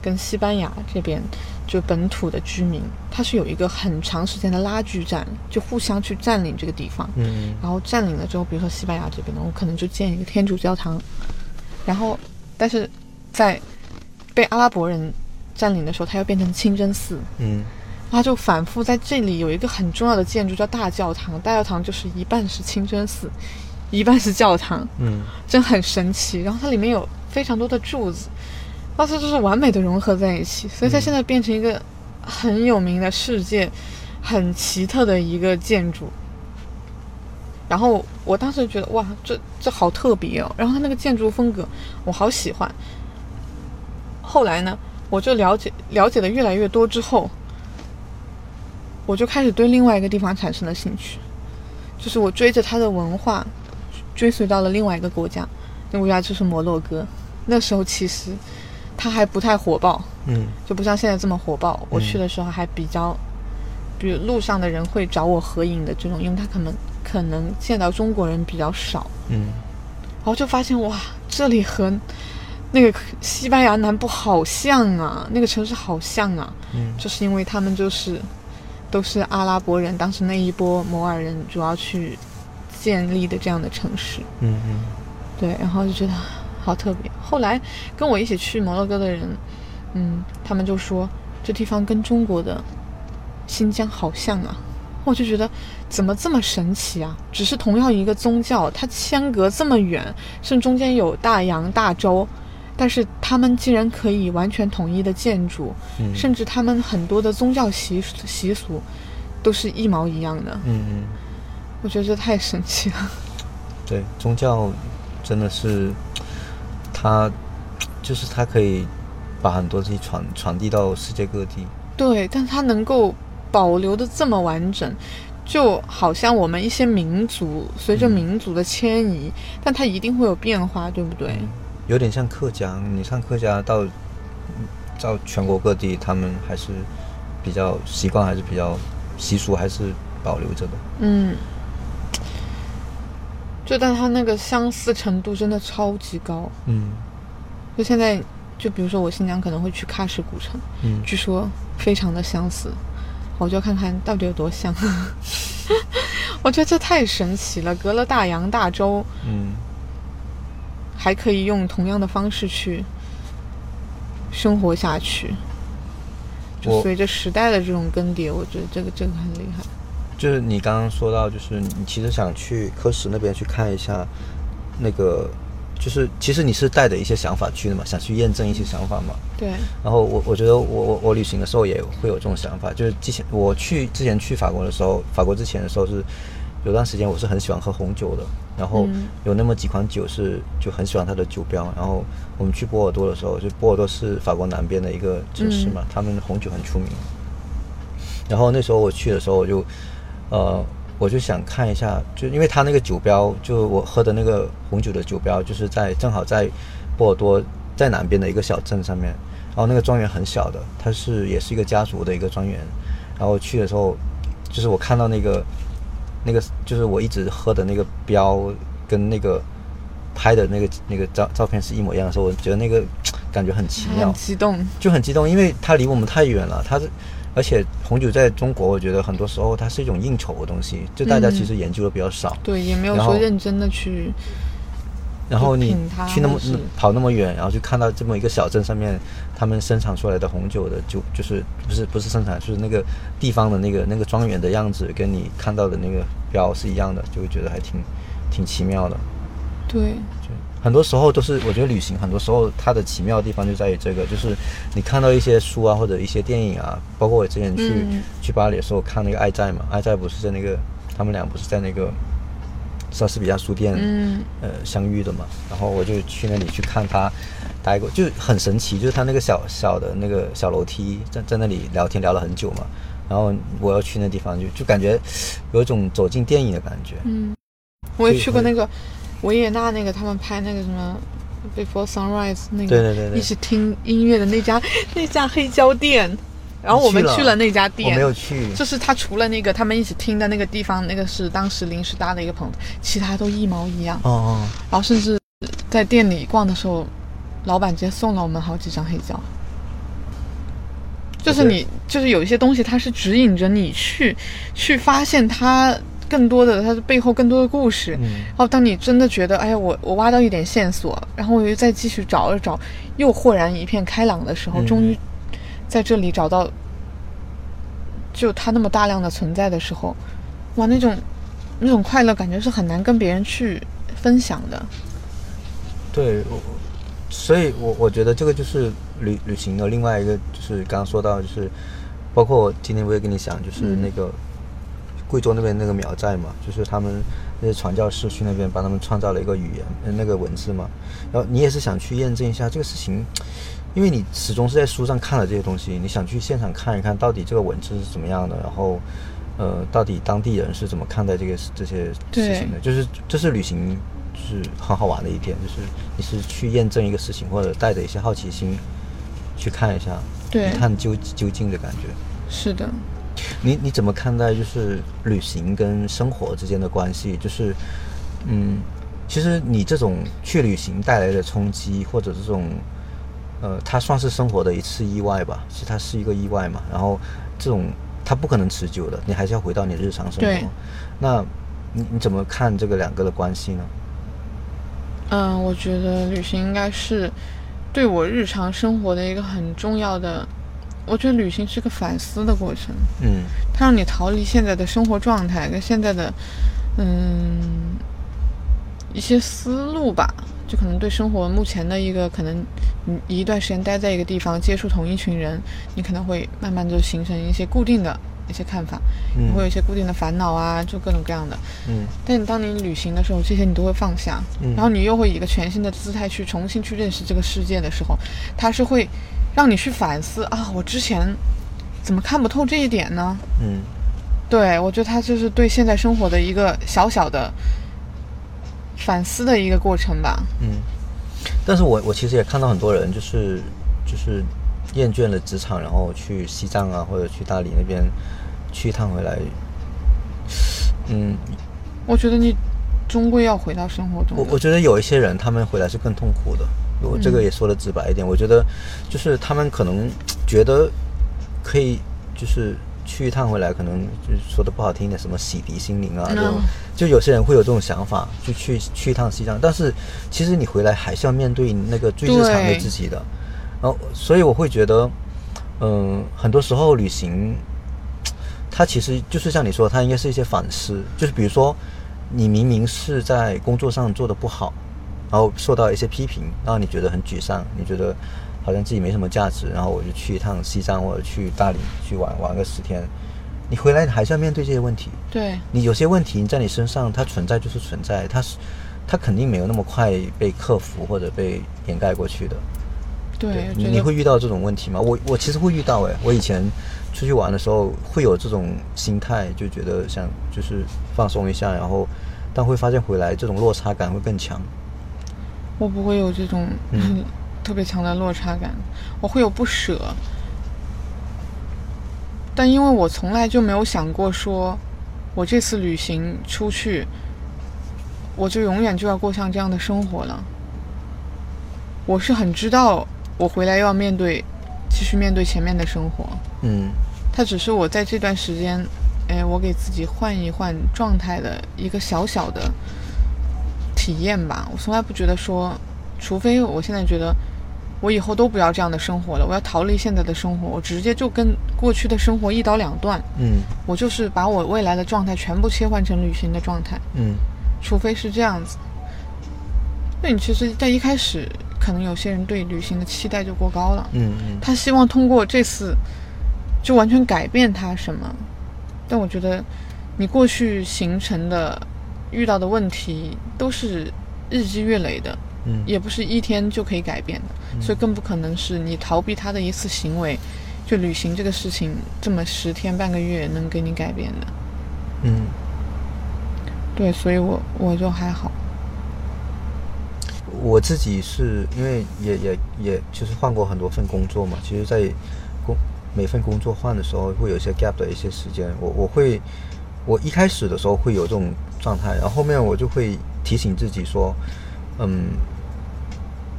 跟西班牙这边就本土的居民，它是有一个很长时间的拉锯战，就互相去占领这个地方。嗯然后占领了之后，比如说西班牙这边呢，我可能就建一个天主教堂，然后但是在被阿拉伯人占领的时候，它又变成清真寺，嗯它就反复在这里有一个很重要的建筑叫大教堂，大教堂就是一半是清真寺，一半是教堂，嗯真很神奇。然后它里面有非常多的柱子，当时就是完美的融合在一起，所以它现在变成一个很有名的世界很奇特的一个建筑。然后我当时觉得哇，这这好特别哦。然后它那个建筑风格我好喜欢。后来呢，我就了解了解的越来越多之后，我就开始对另外一个地方产生了兴趣，就是我追着它的文化，追随到了另外一个国家，那个国家就是摩洛哥。那时候其实它还不太火爆，嗯。就不像现在这么火爆。我去的时候还比较，比如路上的人会找我合影的这种，因为他可能可能见到中国人比较少，嗯。然后就发现哇，这里和那个西班牙南部好像啊，那个城市好像啊，嗯。就是因为他们就是都是阿拉伯人，当时那一波摩尔人主要去建立的这样的城市，嗯嗯。对，然后就觉得好特别。后来跟我一起去摩洛哥的人，嗯，他们就说这地方跟中国的新疆好像啊，我就觉得怎么这么神奇啊？只是同样一个宗教，它相隔这么远，甚至中间有大洋、大洲，但是他们竟然可以完全统一的建筑，嗯甚至他们很多的宗教习习俗都是一毛一样的。嗯嗯，我觉得这太神奇了。对，宗教真的是它，就是它可以把很多东西传传递到世界各地。对，但它能够保留的这么完整，就好像我们一些民族随着民族的迁移，但它一定会有变化，对不对？有点像客家，你看客家到到全国各地，他们还是比较习惯，还是比较习俗，还是保留着的。嗯，就但它那个相似程度真的超级高。嗯就现在，就比如说我新疆可能会去喀什古城，嗯据说非常的相似，我就要看看到底有多像。我觉得这太神奇了，隔了大洋大洲，嗯还可以用同样的方式去生活下去。就随着时代的这种更迭，我觉得这个这个很厉害。就是你刚刚说到，就是你其实想去科室那边去看一下，那个就是其实你是带着一些想法去的嘛，想去验证一些想法嘛。对，然后我我觉得我我我旅行的时候也会有这种想法，就是之前我去之前去法国的时候，法国之前的时候是有段时间我是很喜欢喝红酒的，然后嗯有那么几款酒是就很喜欢它的酒标，然后我们去波尔多的时候，就波尔多是法国南边的一个城市嘛，他们红酒很出名。然后那时候我去的时候，我就呃我就想看一下，就因为它那个酒标，就我喝的那个红酒的酒标，就是在正好在波尔多在南边的一个小镇上面，然后那个庄园很小的，它是也是一个家族的一个庄园，然后去的时候，就是我看到那个那个就是我一直喝的那个标跟那个拍的那个那个照照片是一模一样的时候，我觉得那个感觉很奇妙很，激动。就很激动，因为它离我们太远了，它是。而且红酒在中国，我觉得很多时候它是一种应酬的东西，就大家其实研究的比较少。对，也没有说认真的去。然后你去那么跑那么远，然后就看到这么一个小镇上面，他们生产出来的红酒的酒，就是不是不是生产，就是那个地方的那个那个庄园的样子，跟你看到的那个标是一样的，就会觉得还挺挺奇妙的，对，就很多时候都是，我觉得旅行很多时候它的奇妙的地方就在于这个，就是你看到一些书啊或者一些电影啊，包括我之前去、嗯。去巴黎的时候看那个《爱在》嘛，《爱在》不是在那个他们俩不是在那个莎士比亚书店、嗯。呃相遇的嘛，然后我就去那里去看他待过，就很神奇，就是他那个小小的那个小楼梯，在在那里聊天聊了很久嘛，然后我要去那地方就就感觉有一种走进电影的感觉，嗯，我也去过那个维也纳那个他们拍那个什么 Before Sunrise 那个，对对对对一起听音乐的那家 那家黑胶店，然后我们去了那家我店，没有去，就是他除了那个他们一起听的那个地方，那个是当时临时搭的一个棚子，其他都一毛一样。哦哦。然后甚至在店里逛的时候，老板直接送了我们好几张黑胶。就是你，就是有一些东西，它是指引着你去去发现它更多的它的背后更多的故事。嗯然后当你真的觉得，哎呀，我我挖到一点线索，然后我又再继续找了找，又豁然一片开朗的时候，嗯终于在这里找到就它那么大量的存在的时候，哇，那种那种快乐感觉是很难跟别人去分享的。对，我所以我，我觉得这个就是旅旅行的另外一个，就是刚刚说到，就是包括我今天我也跟你讲，就是嗯那个贵州那边那个苗寨嘛，就是他们那些传教士去那边帮他们创造了一个语言，呃那个文字嘛。然后你也是想去验证一下这个事情，因为你始终是在书上看了这些东西，你想去现场看一看到底这个文字是怎么样的，然后呃，到底当地人是怎么看待这个这些事情的，就是这是旅行。就是很好玩的一点，就是你是去验证一个事情，或者带着一些好奇心去看一下，对一探究究竟的感觉。是的，你你怎么看待就是旅行跟生活之间的关系？就是，嗯，其实你这种去旅行带来的冲击，或者这种，呃，它算是生活的一次意外吧？是它是一个意外嘛？然后这种它不可能持久的，你还是要回到你日常生对活。那你你怎么看这个两个的关系呢？嗯，我觉得旅行应该是对我日常生活的一个很重要的。我觉得旅行是个反思的过程，嗯。它让你逃离现在的生活状态跟现在的嗯一些思路吧，就可能对生活目前的一个可能，你一段时间待在一个地方，接触同一群人，你可能会慢慢就形成一些固定的一些看法，你会有嗯一些固定的烦恼啊，就各种各样的。嗯。但你当你旅行的时候，这些你都会放下，嗯。然后你又会以一个全新的姿态去重新去认识这个世界的时候，它是会让你去反思啊，我之前怎么看不透这一点呢？嗯对我觉得他就是对现在生活的一个小小的反思的一个过程吧。嗯。但是我我其实也看到很多人就是就是厌倦了职场，然后去西藏啊或者去大理那边去一趟回来，嗯，我觉得你终归要回到生活中。我我觉得有一些人他们回来是更痛苦的，我这个也说的直白一点，我觉得就是他们可能觉得可以就是去一趟回来，可能就是说的不好听点，什么洗涤心灵啊，这种嗯。就有些人会有这种想法，就去去一趟西藏，但是其实你回来还是要面对那个最日常的自己的，然后所以我会觉得，嗯、很多时候旅行。它其实就是像你说，它应该是一些反思，就是比如说，你明明是在工作上做的不好，然后受到一些批评，然后你觉得很沮丧，你觉得好像自己没什么价值，然后我就去一趟西藏或者去大理去玩玩个十天，你回来还是要面对这些问题。对你有些问题在你身上它存在就是存在，它是它肯定没有那么快被克服或者被掩盖过去的。对，你会遇到这种问题吗？我我其实会遇到哎，我以前出去玩的时候会有这种心态，就觉得想就是放松一下，然后但会发现回来这种落差感会更强。我不会有这种、嗯特别强的落差感，我会有不舍。但因为我从来就没有想过说，我这次旅行出去，我就永远就要过上这样的生活了。我是很知道，我回来又要面对，继续面对前面的生活。嗯它只是我在这段时间，哎，我给自己换一换状态的一个小小的体验吧。我从来不觉得说，除非我现在觉得我以后都不要这样的生活了，我要逃离现在的生活，我直接就跟过去的生活一刀两断。嗯我就是把我未来的状态全部切换成旅行的状态，嗯除非是这样子。那你其实，在一开始，可能有些人对旅行的期待就过高了。嗯嗯，他希望通过这次，就完全改变他什么？但我觉得，你过去形成的、遇到的问题都是日积月累的，嗯也不是一天就可以改变的，所以更不可能是你逃避他的一次行为，就旅行这个事情，这么十天半个月能给你改变的。嗯，对，所以我我就还好。我自己是因为也也也就是换过很多份工作嘛，其实，在工每份工作换的时候，会有一些 gap 的一些时间，我我会我一开始的时候会有这种状态，然后后面我就会提醒自己说，嗯，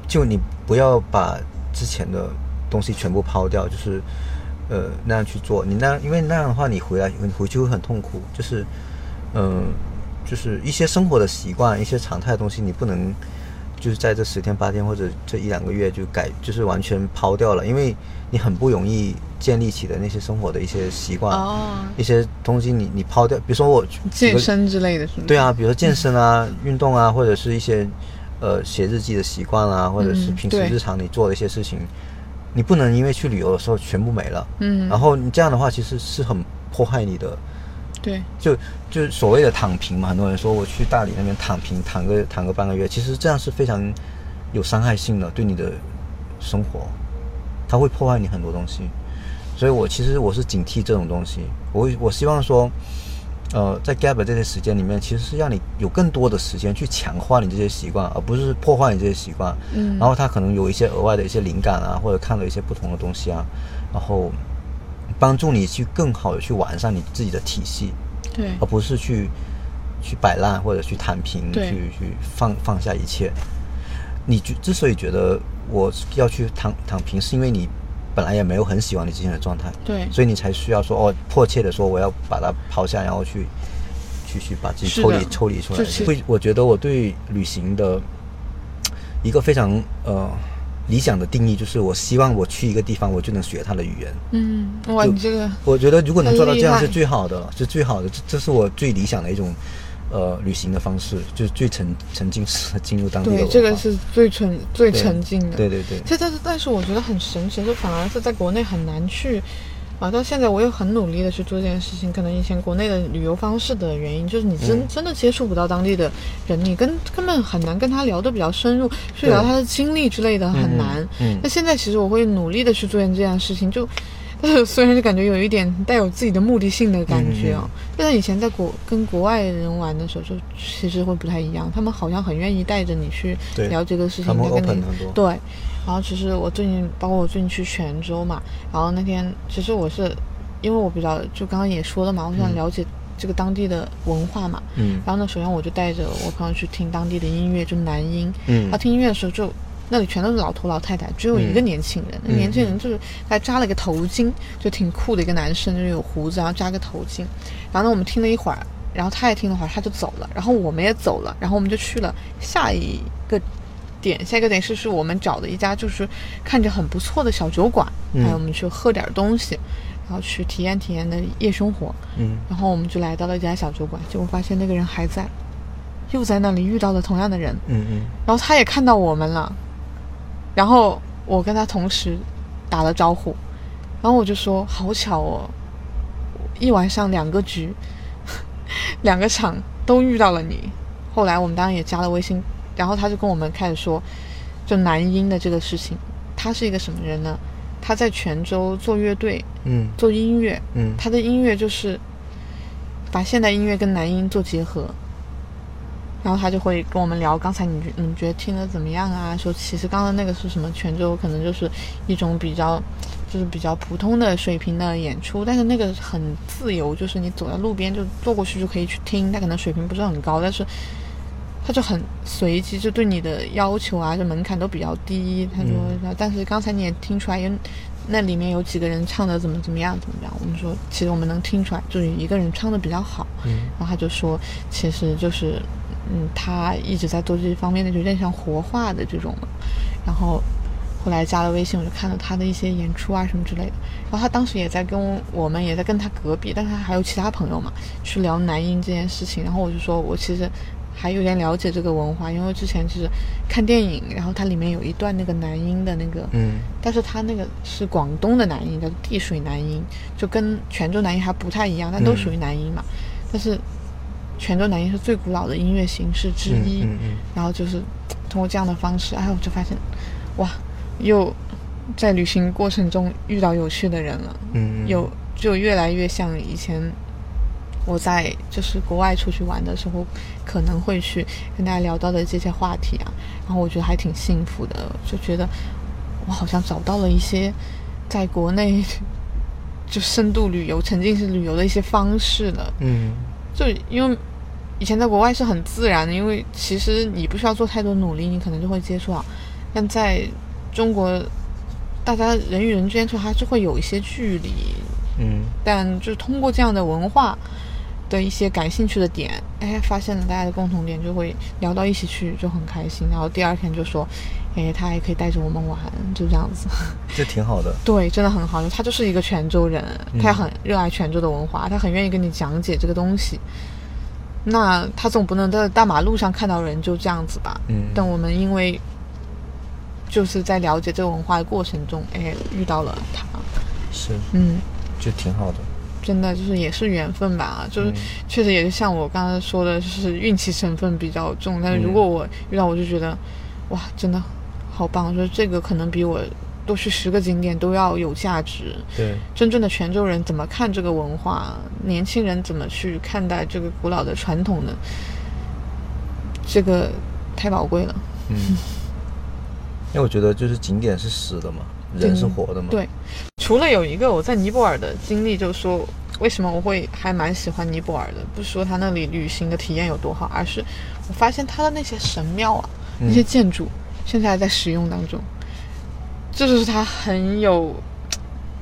就你不要把之前的东西全部抛掉，就是呃那样去做，你那因为那样的话，你回来你回去会很痛苦，就是嗯、就是一些生活的习惯，一些常态的东西，你不能。就是在这十天八天或者这一两个月就改，就是完全抛掉了，因为你很不容易建立起的那些生活的一些习惯，哦。一些东西你你抛掉，比如说我健身之类的是吗？对啊，比如说健身啊、运动啊，或者是一些呃写日记的习惯啊，或者是平时日常你做的一些事情，你不能因为去旅游的时候全部没了，嗯，然后你这样的话其实是很迫害你的对，就就所谓的躺平嘛，很多人说我去大理那边躺平，躺个躺个半个月，其实这样是非常有伤害性的，对你的生活，它会破坏你很多东西。所以我其实我是警惕这种东西，我会我希望说，呃，在 gap 的这些时间里面，其实是让你有更多的时间去强化你这些习惯，而不是破坏你这些习惯。嗯然后他可能有一些额外的一些灵感啊，或者看到一些不同的东西啊，然后帮助你去更好的去完善你自己的体系。对而不是去去摆烂或者去躺平，去去放放下一切。你觉之所以觉得我要去躺躺平，是因为你本来也没有很喜欢你之前的状态，对。所以你才需要说哦，迫切的说我要把它抛下，然后去去去把自己抽离抽离出来。就。是。会，我觉得我对旅行的一个非常呃理想的定义，就是我希望我去一个地方，我就能学他的语言。嗯，哇，就你这个我觉得如果能做到这样是最好的了，是最好的，这这是我最理想的一种呃旅行的方式，就是最沉沉浸式的进入当地的。对这个是最沉最沉浸的。对对对，这但是但是我觉得很神奇，就反而是在国内很难去。啊，到现在我也很努力的去做这件事情。可能以前国内的旅游方式的原因，就是你真、嗯真的接触不到当地的人，你跟根本很难跟他聊得比较深入，去聊他的经历之类的很难。嗯那现在其实我会努力的去做这件事情，就，但是虽然就感觉有一点带有自己的目的性的感觉哦，但是以前在国跟国外人玩的时候，就其实会不太一样，他们好像很愿意带着你去对聊这个事情，他们再跟你对。然后其实我最近，包括我最近去泉州嘛，然后那天其实我是因为我比较就刚刚也说了嘛，我想了解这个当地的文化嘛，嗯然后呢，首先我就带着我朋友去听当地的音乐，就南音。嗯他听音乐的时候就。那里全都是老头老太太，只有一个年轻人。那嗯年轻人就是还扎了个头巾，就挺酷的一个男生，就是有胡子，然后扎个头巾。然后呢，我们听了一会儿，然后他也听了会儿，他就走了。然后我们也走了，然后我们就去了下一个点。下一个点是是我们找的一家就是看着很不错的小酒馆，嗯还有我们去喝点东西，然后去体验体验的夜生活。嗯然后我们就来到了一家小酒馆，结果发现那个人还在，又在那里遇到了同样的人，嗯嗯然后他也看到我们了，然后我跟他同时打了招呼，然后我就说好巧哦，一晚上两个局，两个场都遇到了你。后来我们当然也加了微信，然后他就跟我们开始说，就男音的这个事情，他是一个什么人呢？他在泉州做乐队，嗯做音乐，嗯他的音乐就是把现代音乐跟男音做结合，然后他就会跟我们聊，刚才你觉你觉得听的怎么样啊？说其实刚刚那个是什么？泉州可能就是一种比较，就是比较普通的水平的演出，但是那个很自由，就是你走在路边就坐过去就可以去听，他可能水平不是很高，但是。他就很随机，就对你的要求啊，就门槛都比较低。他说，但是刚才你也听出来，有那里面有几个人唱的怎么怎么样怎么样。我们说，其实我们能听出来，就是一个人唱的比较好。嗯然后他就说，其实就是，嗯，他一直在做这方面的，就有点像活化的这种。然后后来加了微信，我就看到他的一些演出啊什么之类的。然后他当时也在跟我们，也在跟他隔壁，但是他还有其他朋友嘛，去聊男音这件事情。然后我就说我其实还有点了解这个文化，因为之前其实看电影，然后它里面有一段那个男音的那个，嗯，但是他那个是广东的男音，叫地水男音，就跟泉州男音还不太一样，但都属于男音嘛。但是泉州南音是最古老的音乐形式之一，嗯嗯然后就是通过这样的方式，哎，我就发现，哇，又在旅行过程中遇到有趣的人了，嗯嗯。有就越来越像以前我在就是国外出去玩的时候可能会去跟大家聊到的这些话题啊，然后我觉得还挺幸福的，就觉得我好像找到了一些在国内就深度旅游、沉浸式旅游的一些方式了。嗯就因为以前在国外是很自然的，因为其实你不需要做太多努力，你可能就会接触到。但在中国，大家人与人之间就还是会有一些距离，嗯但就是通过这样的文化的一些感兴趣的点，哎，发现了大家的共同点，就会聊到一起去，就很开心。然后第二天就说，哎，他还可以带着我们玩，就这样子。这挺好的。对，真的很好。他就是一个泉州人，嗯他也很热爱泉州的文化，他很愿意跟你讲解这个东西。那他总不能在大马路上看到人就这样子吧？嗯但我们因为就是在了解这个文化的过程中，哎，遇到了他，是，嗯，就挺好的。真的就是也是缘分吧，就是嗯确实也是像我刚才说的，就是运气成分比较重。但是如嗯果我遇到，我就觉得，哇，真的好棒！我觉得这个可能比我多去十个景点都要有价值。对，真正的泉州人怎么看这个文化，年轻人怎么去看待这个古老的传统呢？这个太宝贵了。嗯，因为我觉得就是景点是死的嘛，人是活的嘛。，对，除了有一个我在尼泊尔的经历，就是说为什么我会还蛮喜欢尼泊尔的，不是说他那里旅行的体验有多好，而是我发现他的那些神庙啊，那些建筑现在还在使用当中，这就是它很有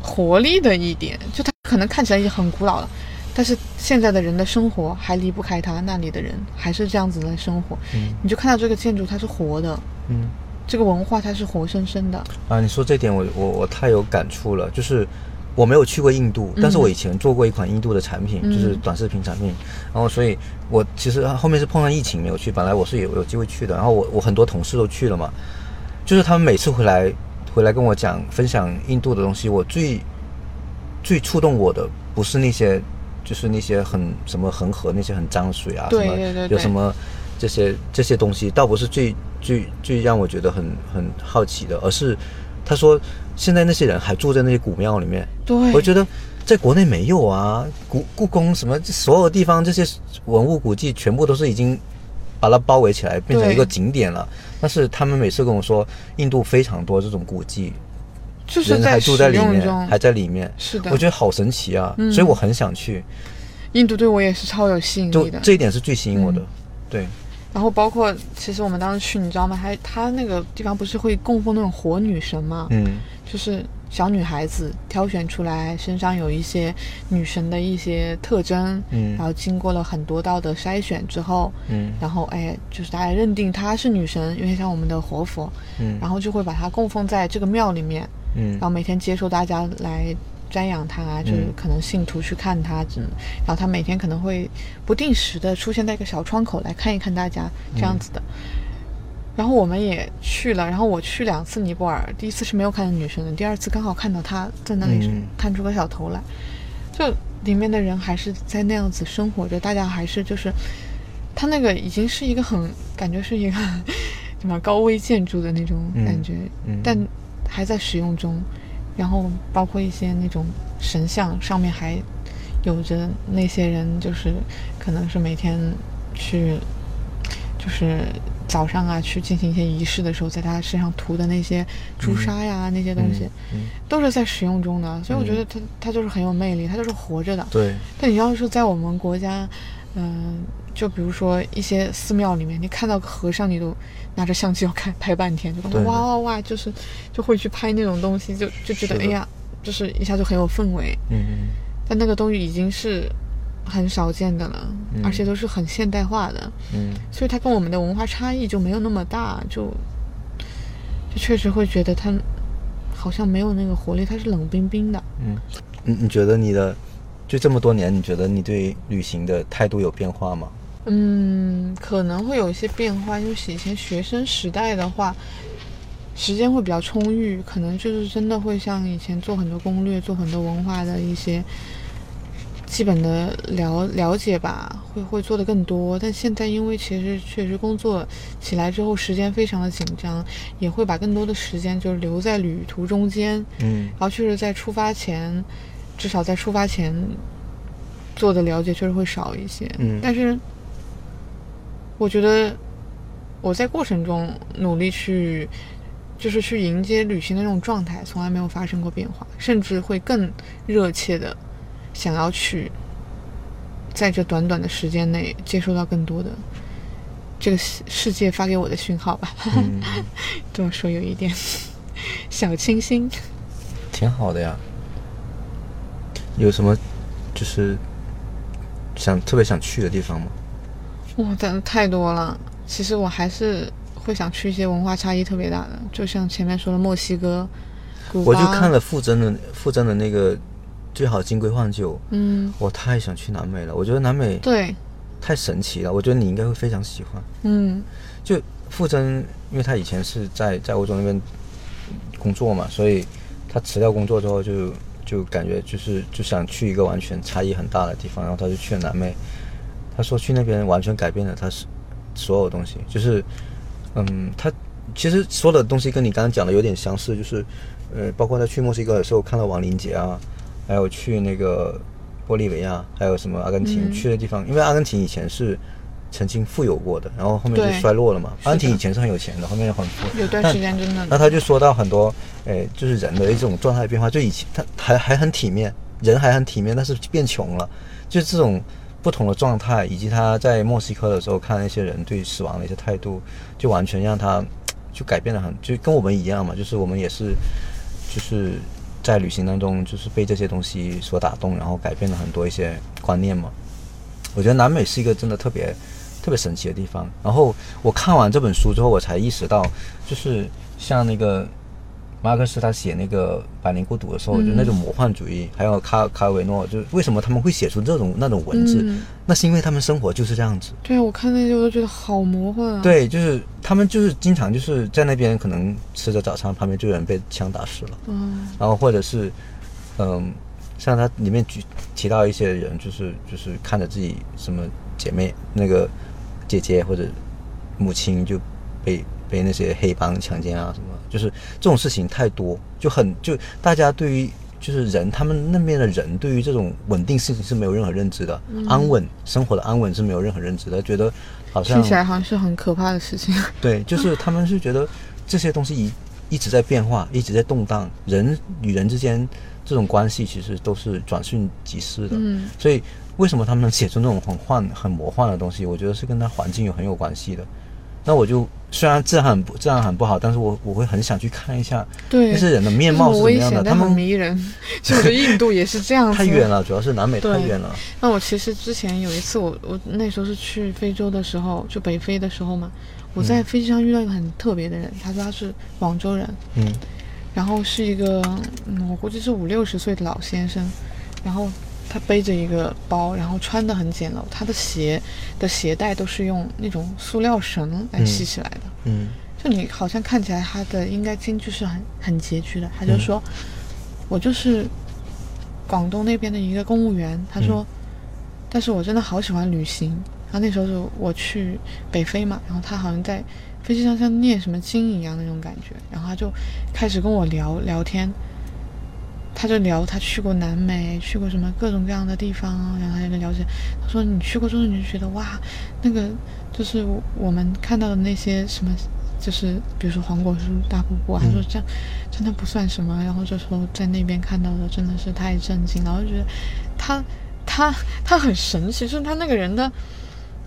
活力的一点。就它可能看起来已经很古老了，但是现在的人的生活还离不开它，那里的人还是这样子的生活。嗯你就看到这个建筑它是活的，嗯这个文化它是活生生的。啊，你说这点我我我太有感触了，就是。我没有去过印度，但是我以前做过一款印度的产品，嗯就是短视频产品。然后，所以我其实后面是碰上疫情没有去，本来我是有有机会去的。然后我我很多同事都去了嘛，就是他们每次回来回来跟我讲分享印度的东西，我最最触动我的不是那些就是那些很什么恒河那些很脏水啊，什么有什么这些这些东西，倒不是最最最让我觉得很很好奇的，而是他说现在那些人还住在那些古庙里面，对，我觉得在国内没有啊，故故宫什么所有地方这些文物古迹全部都是已经把它包围起来，变成一个景点了。但是他们每次跟我说，印度非常多这种古迹，就是人还住在里面，还在里面，是的，我觉得好神奇啊！嗯所以我很想去，印度对我也是超有吸引力的。这一点是最吸引我的。嗯对，然后包括其实我们当时去，你知道吗？还他那个地方不是会供奉那种活女神吗？嗯就是小女孩子挑选出来，身上有一些女神的一些特征，嗯。然后经过了很多道的筛选之后，嗯。然后哎，就是大家认定她是女神，有点像我们的活佛，嗯。然后就会把她供奉在这个庙里面，嗯。然后每天接受大家来瞻仰她，就是嗯可能信徒去看她，嗯，然后他每天可能会不定时的出现在一个小窗口来看一看大家这样子的。然后我们也去了，然后我去两次尼泊尔，第一次是没有看到女生的，第二次刚好看到她在那里嗯。探出个小头来，就里面的人还是在那样子生活着，大家还是就是，他那个已经是一个很感觉是一个 什么高危建筑的那种嗯感觉，嗯。但还在使用中，然后包括一些那种神像上面还有着那些人，就是可能是每天去，就是早上啊去进行一些仪式的时候，在他身上涂的那些朱砂呀、那些东西，嗯，都是在使用中的，所以我觉得他他就是很有魅力，他就是活着的。对，但你要是在我们国家，嗯、就比如说一些寺庙里面，你看到个和尚，你都拿着相机要看拍半天，就感觉哇哇哇，就是就会去拍那种东西，就就觉得哎呀，就是一下就很有氛围。嗯嗯。但那个东西已经是很少见的了，嗯而且都是很现代化的，嗯所以它跟我们的文化差异就没有那么大，就就确实会觉得它好像没有那个活力，它是冷冰冰的。嗯，你你觉得你的就这么多年，你觉得你对旅行的态度有变化吗？嗯，可能会有一些变化，因为以前学生时代的话，时间会比较充裕，可能就是真的会像以前做很多攻略，做很多文化的一些基本的了了解吧，会会做的更多。但现在因为其实确实工作起来之后，时间非常的紧张，也会把更多的时间就留在旅途中间，嗯然后确实在出发前，至少在出发前做的了解确实会少一些。嗯但是我觉得我在过程中努力去，就是去迎接旅行的那种状态，从来没有发生过变化，甚至会更热切的想要去在这短短的时间内接收到更多的这个世世界发给我的讯号吧。嗯，这么说有一点 小清新。挺好的呀。有什么就是想特别想去的地方吗？哇，真的太多了。其实我还是会想去一些文化差异特别大的，就像前面说的墨西哥、古巴。我就看了傅真的傅真的那个最好金龟换酒，嗯，我太想去南美了。我觉得南美对，太神奇了，我觉得你应该会非常喜欢。嗯就傅真，因为他以前是在在欧洲那边工作嘛，所以他辞掉工作之后就就感觉就是就想去一个完全差异很大的地方，然后他就去了南美。他说去那边完全改变了他是所有东西，就是嗯，他其实说的东西跟你刚刚讲的有点相似，就是呃，包括他去墨西哥的时候看到亡灵节啊，还有去那个玻利维亚，还有什么阿根廷、嗯。去的地方，因为阿根廷以前是曾经富有过的，然后后面就衰落了嘛。阿根廷以前是很有钱的，后面又很富。有段时间真的。那他就说到很多，诶，就是人的一种状态变化，就以前他还还很体面，人还很体面，但是变穷了，就是这种不同的状态，以及他在墨西哥的时候看那些人对死亡的一些态度，就完全让他就改变了很，就跟我们一样嘛，就是我们也是，就是在旅行当中就是被这些东西所打动，然后改变了很多一些观念嘛。我觉得南美是一个真的特别特别神奇的地方。然后我看完这本书之后，我才意识到，就是像那个马克思他写那个《百年孤独》的时候，嗯就那种魔幻主义，还有卡卡尔维诺，就是为什么他们会写出这种那种文字？嗯那是因为他们生活就是这样子。对啊，我看那些我都觉得好魔幻啊。，对，就是他们就是经常就是在那边可能吃着早餐，旁边就有人被枪打死了。嗯然后或者是，嗯，像他里面举提到一些人，就是就是看着自己什么姐妹那个姐姐或者母亲就被被那些黑帮强奸啊什么，就是这种事情太多，就很就大家对于就是人他们那边的人对于这种稳定事情是没有任何认知的，安稳生活的安稳是没有任何认知的，觉得好像听起来好像是很可怕的事情。对，就是他们是觉得这些东西一一直在变化，一直在动荡，人与人之间这种关系其实都是转瞬即逝的。嗯所以为什么他们能写出那种很幻、很魔幻的东西？我觉得是跟他环境有很有关系的。那我就虽然治安很不这样很不好，但是我我会很想去看一下对，那些人的面貌就是很危是什么样的。他们迷人。其实我觉得印度也是这样子。太远了，主要是南美太远了。那我其实之前有一次我，我那时候是去非洲的时候，就北非的时候嘛，我在飞机上遇到一个很特别的人，他说他是广州人，嗯然后是一个，嗯，我估计是五六十岁的老先生，然后他背着一个包，然后穿的很简陋，他的鞋的鞋带都是用那种塑料绳来系起来的，嗯就你好像看起来他的应该京剧是很很拮据的，他就说，我就是广东那边的一个公务员，他说，但是我真的好喜欢旅行。然后那时候是我去北非嘛，然后他好像在飞机上像念什么经一样的那种感觉，然后他就开始跟我聊聊天，他就聊他去过南美，去过什么各种各样的地方啊，然后他就了解，他说你去过之后你就觉得哇，那个就是我们看到的那些什么，就是比如说黄果树大瀑布啊，他说这样真的不算什么，然后就说在那边看到的真的是太震惊了，我就觉得他他他很神奇，就是他那个人的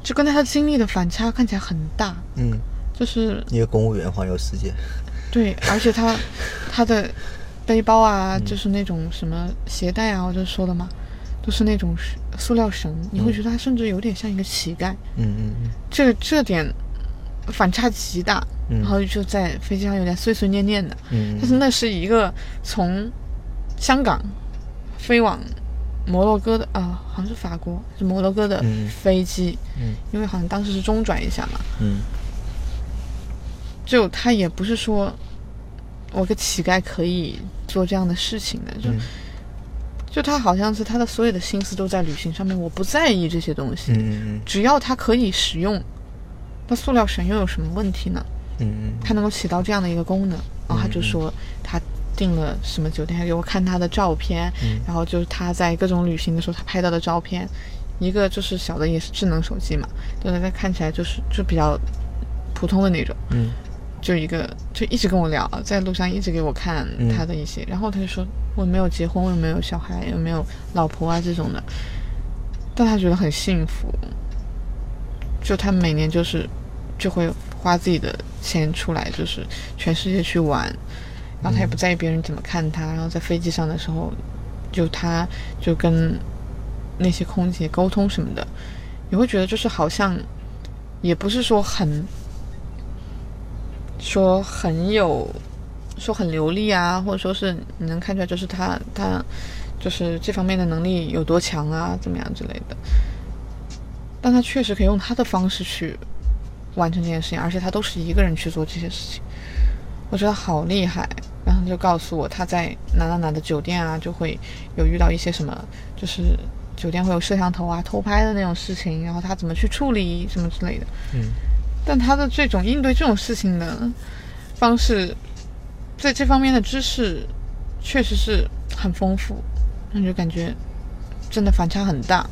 就跟他经历的反差看起来很大，嗯，就是一个公务员环游世界。对，而且他 他的背包啊，就是那种什么鞋带啊，我就说的嘛，都是那种塑塑料绳，你会觉得他甚至有点像一个乞丐，嗯嗯嗯。这这点反差极大，嗯。然后就在飞机上有点碎碎念念的，嗯但是那是一个从香港飞往摩洛哥的啊，好像是法国，是摩洛哥的嗯。飞机，嗯。因为好像当时是中转一下嘛，嗯。就他也不是说我个乞丐可以做这样的事情的，就、嗯。就他好像是他的所有的心思都在旅行上面，我不在意这些东西，只要它可以使用，那塑料绳又有什么问题呢？嗯嗯它能够起到这样的一个功能，然后他就说他订了什么酒店，还给我看他的照片，嗯。然后就是他在各种旅行的时候他拍到的照片，一个就是小的也是智能手机嘛，对它看起来就是就比较普通的那种，嗯就一个就一直跟我聊，在路上一直给我看嗯。他的一些，然后他就说我没有结婚，我也没有小孩，也没有老婆啊这种的，但他觉得很幸福，就他每年就是就会花自己的钱出来，就是全世界去玩，然后他也不在意别人怎么看他，然后在飞机上的时候，就他就跟那些空姐沟通什么的，你会觉得就是好像也不是说很说很有说很流利啊，或者说是你能看出来就是他他就是这方面的能力有多强啊，怎么样之类的。但他确实可以用他的方式去完成这件事情，而且他都是一个人去做这些事情，我觉得好厉害。然后就告诉我他在哪哪哪的酒店啊，就会有遇到一些什么，就是酒店会有摄像头啊偷拍的那种事情，然后他怎么去处理什么之类的。嗯但他的这种应对这种事情的方式，在这方面的知识确实是很丰富，那就感觉真的反差很大，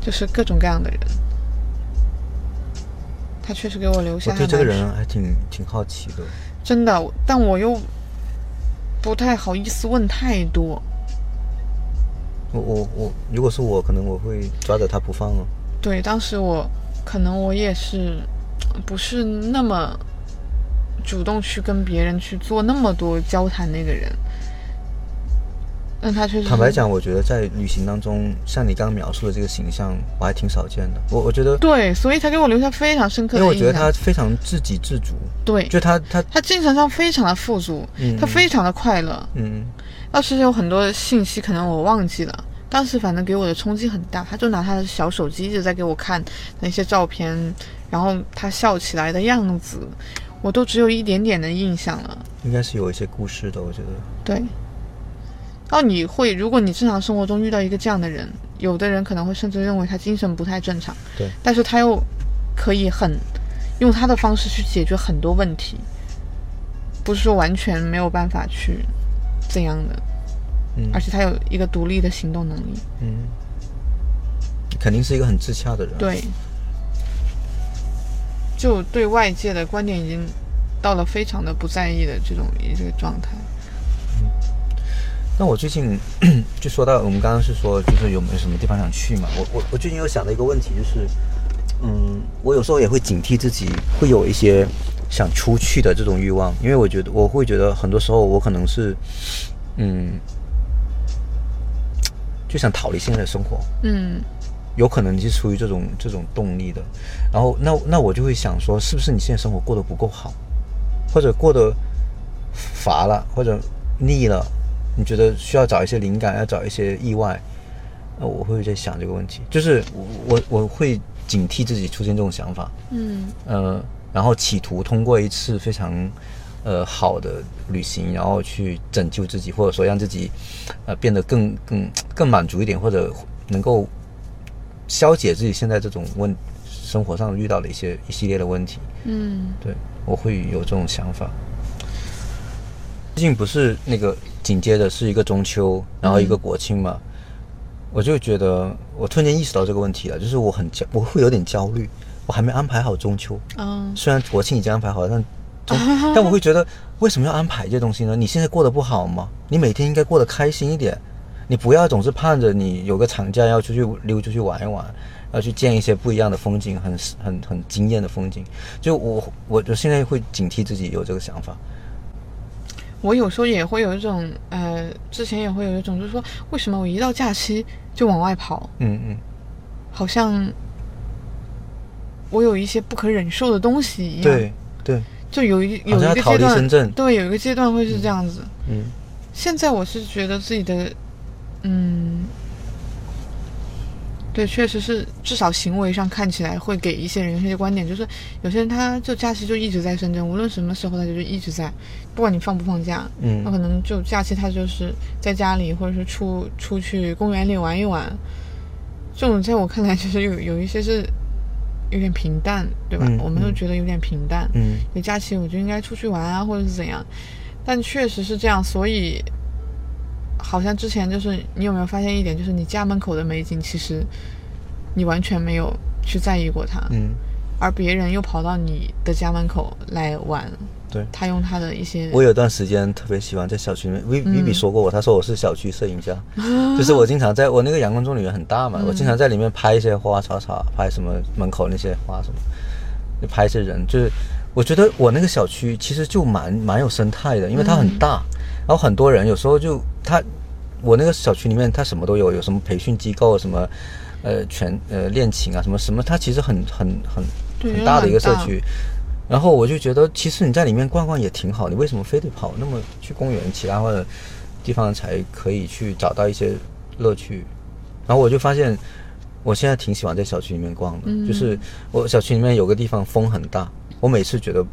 就是各种各样的人，他确实给我留下我对这个人还挺挺好奇的。真的，但我又不太好意思问太多。我我我，如果是我，可能我会抓着他不放了。对，当时我可能我也是不是那么主动去跟别人去做那么多交谈那个人，但他确实坦白讲，我觉得在旅行当中，像你刚刚描述的这个形象，我还挺少见的。我我觉得，对，所以他给我留下非常深刻因为我的印象。觉得他非常自给自足，对，就他他他精神上非常的富足，嗯他非常的快乐。嗯当时有很多信息，可能我忘记了。当时反正给我的冲击很大，他就拿他的小手机一直在给我看那些照片，然后他笑起来的样子，我都只有一点点的印象了。应该是有一些故事的，我觉得。对。然后你会，如果你正常生活中遇到一个这样的人，有的人可能会甚至认为他精神不太正常，对，但是他又可以很用他的方式去解决很多问题，不是说完全没有办法去这样的，嗯而且他有一个独立的行动能力。嗯，肯定是一个很自洽的人。，对，就对外界的观点已经到了非常的不在意的这种一个状态。嗯那我最近 就说到，我们刚刚是说，就是有没有什么地方想去嘛？我我我最近又想到一个问题，就是，嗯，我有时候也会警惕自己，会有一些想出去的这种欲望，因为我觉得我会觉得很多时候我可能是，嗯，就想逃离现在的生活，嗯。有可能你是出于这种这种动力的，然后那那我就会想说，是不是你现在生活过得不够好，或者过得乏了，或者腻了，你觉得需要找一些灵感，要找一些意外，那我会在想这个问题，就是我我我会警惕自己出现这种想法，嗯。呃，然后企图通过一次非常呃好的旅行，然后去拯救自己，或者说让自己呃变得更更更满足一点，或者能够消解自己现在这种问生活上遇到的一些一系列的问题。嗯对我会有这种想法。毕竟不是那个紧接着是一个中秋，然后一个国庆嘛，我就觉得我突然间意识到这个问题了，就是我很焦，我会有点焦虑，我还没安排好中秋，嗯虽然国庆已经安排好了，但中，但我会觉得为什么要安排这些东西呢？你现在过得不好吗？你每天应该过得开心一点，你不要总是盼着你有个长假要出去溜出去玩一玩，要去见一些不一样的风景，很很很惊艳的风景。就我我我现在会警惕自己有这个想法。我有时候也会有一种，呃，之前也会有一种，就是说，为什么我一到假期就往外跑，嗯嗯，好像我有一些不可忍受的东西一样。对，对，就有一有一个阶段。对，有一个阶段会是这样子。嗯现在我是觉得自己的嗯，对，确实是，至少行为上看起来会给一些人一些观点，就是有些人他就假期就一直在深圳，无论什么时候他就一直在，不管你放不放假，嗯那可能就假期他就是在家里，或者是出出去公园里玩一玩。这种在我看来就是有有一些是有点平淡，对吧？嗯我们都嗯觉得有点平淡。嗯有假期我就应该出去玩啊，或者是怎样。但确实是这样，所以好像之前就是你有没有发现一点，就是你家门口的美景，其实你完全没有去在意过它，嗯，而别人又跑到你的家门口来玩，对。他用他的一些我有段时间特别喜欢在小区里面，V 嗯 V B 说过我，他说我是小区摄影家，就是我经常在我那个阳光中里面很大嘛，我经常在里面拍一些花花草草，拍什么门口那些花什么，就拍一些人，就是我觉得我那个小区其实就蛮蛮有生态的，因为它很大，然后很多人有时候就他我那个小区里面他什么都有，有什么培训机构什么。呃，全呃练琴啊，什么什么，它其实很很很很大的一个社区，然后我就觉得，其实你在里面逛逛也挺好，你为什么非得跑那么去公园其他或者地方才可以去找到一些乐趣？然后我就发现，我现在挺喜欢在小区里面逛的，嗯就是我小区里面有个地方风很大，我每次觉得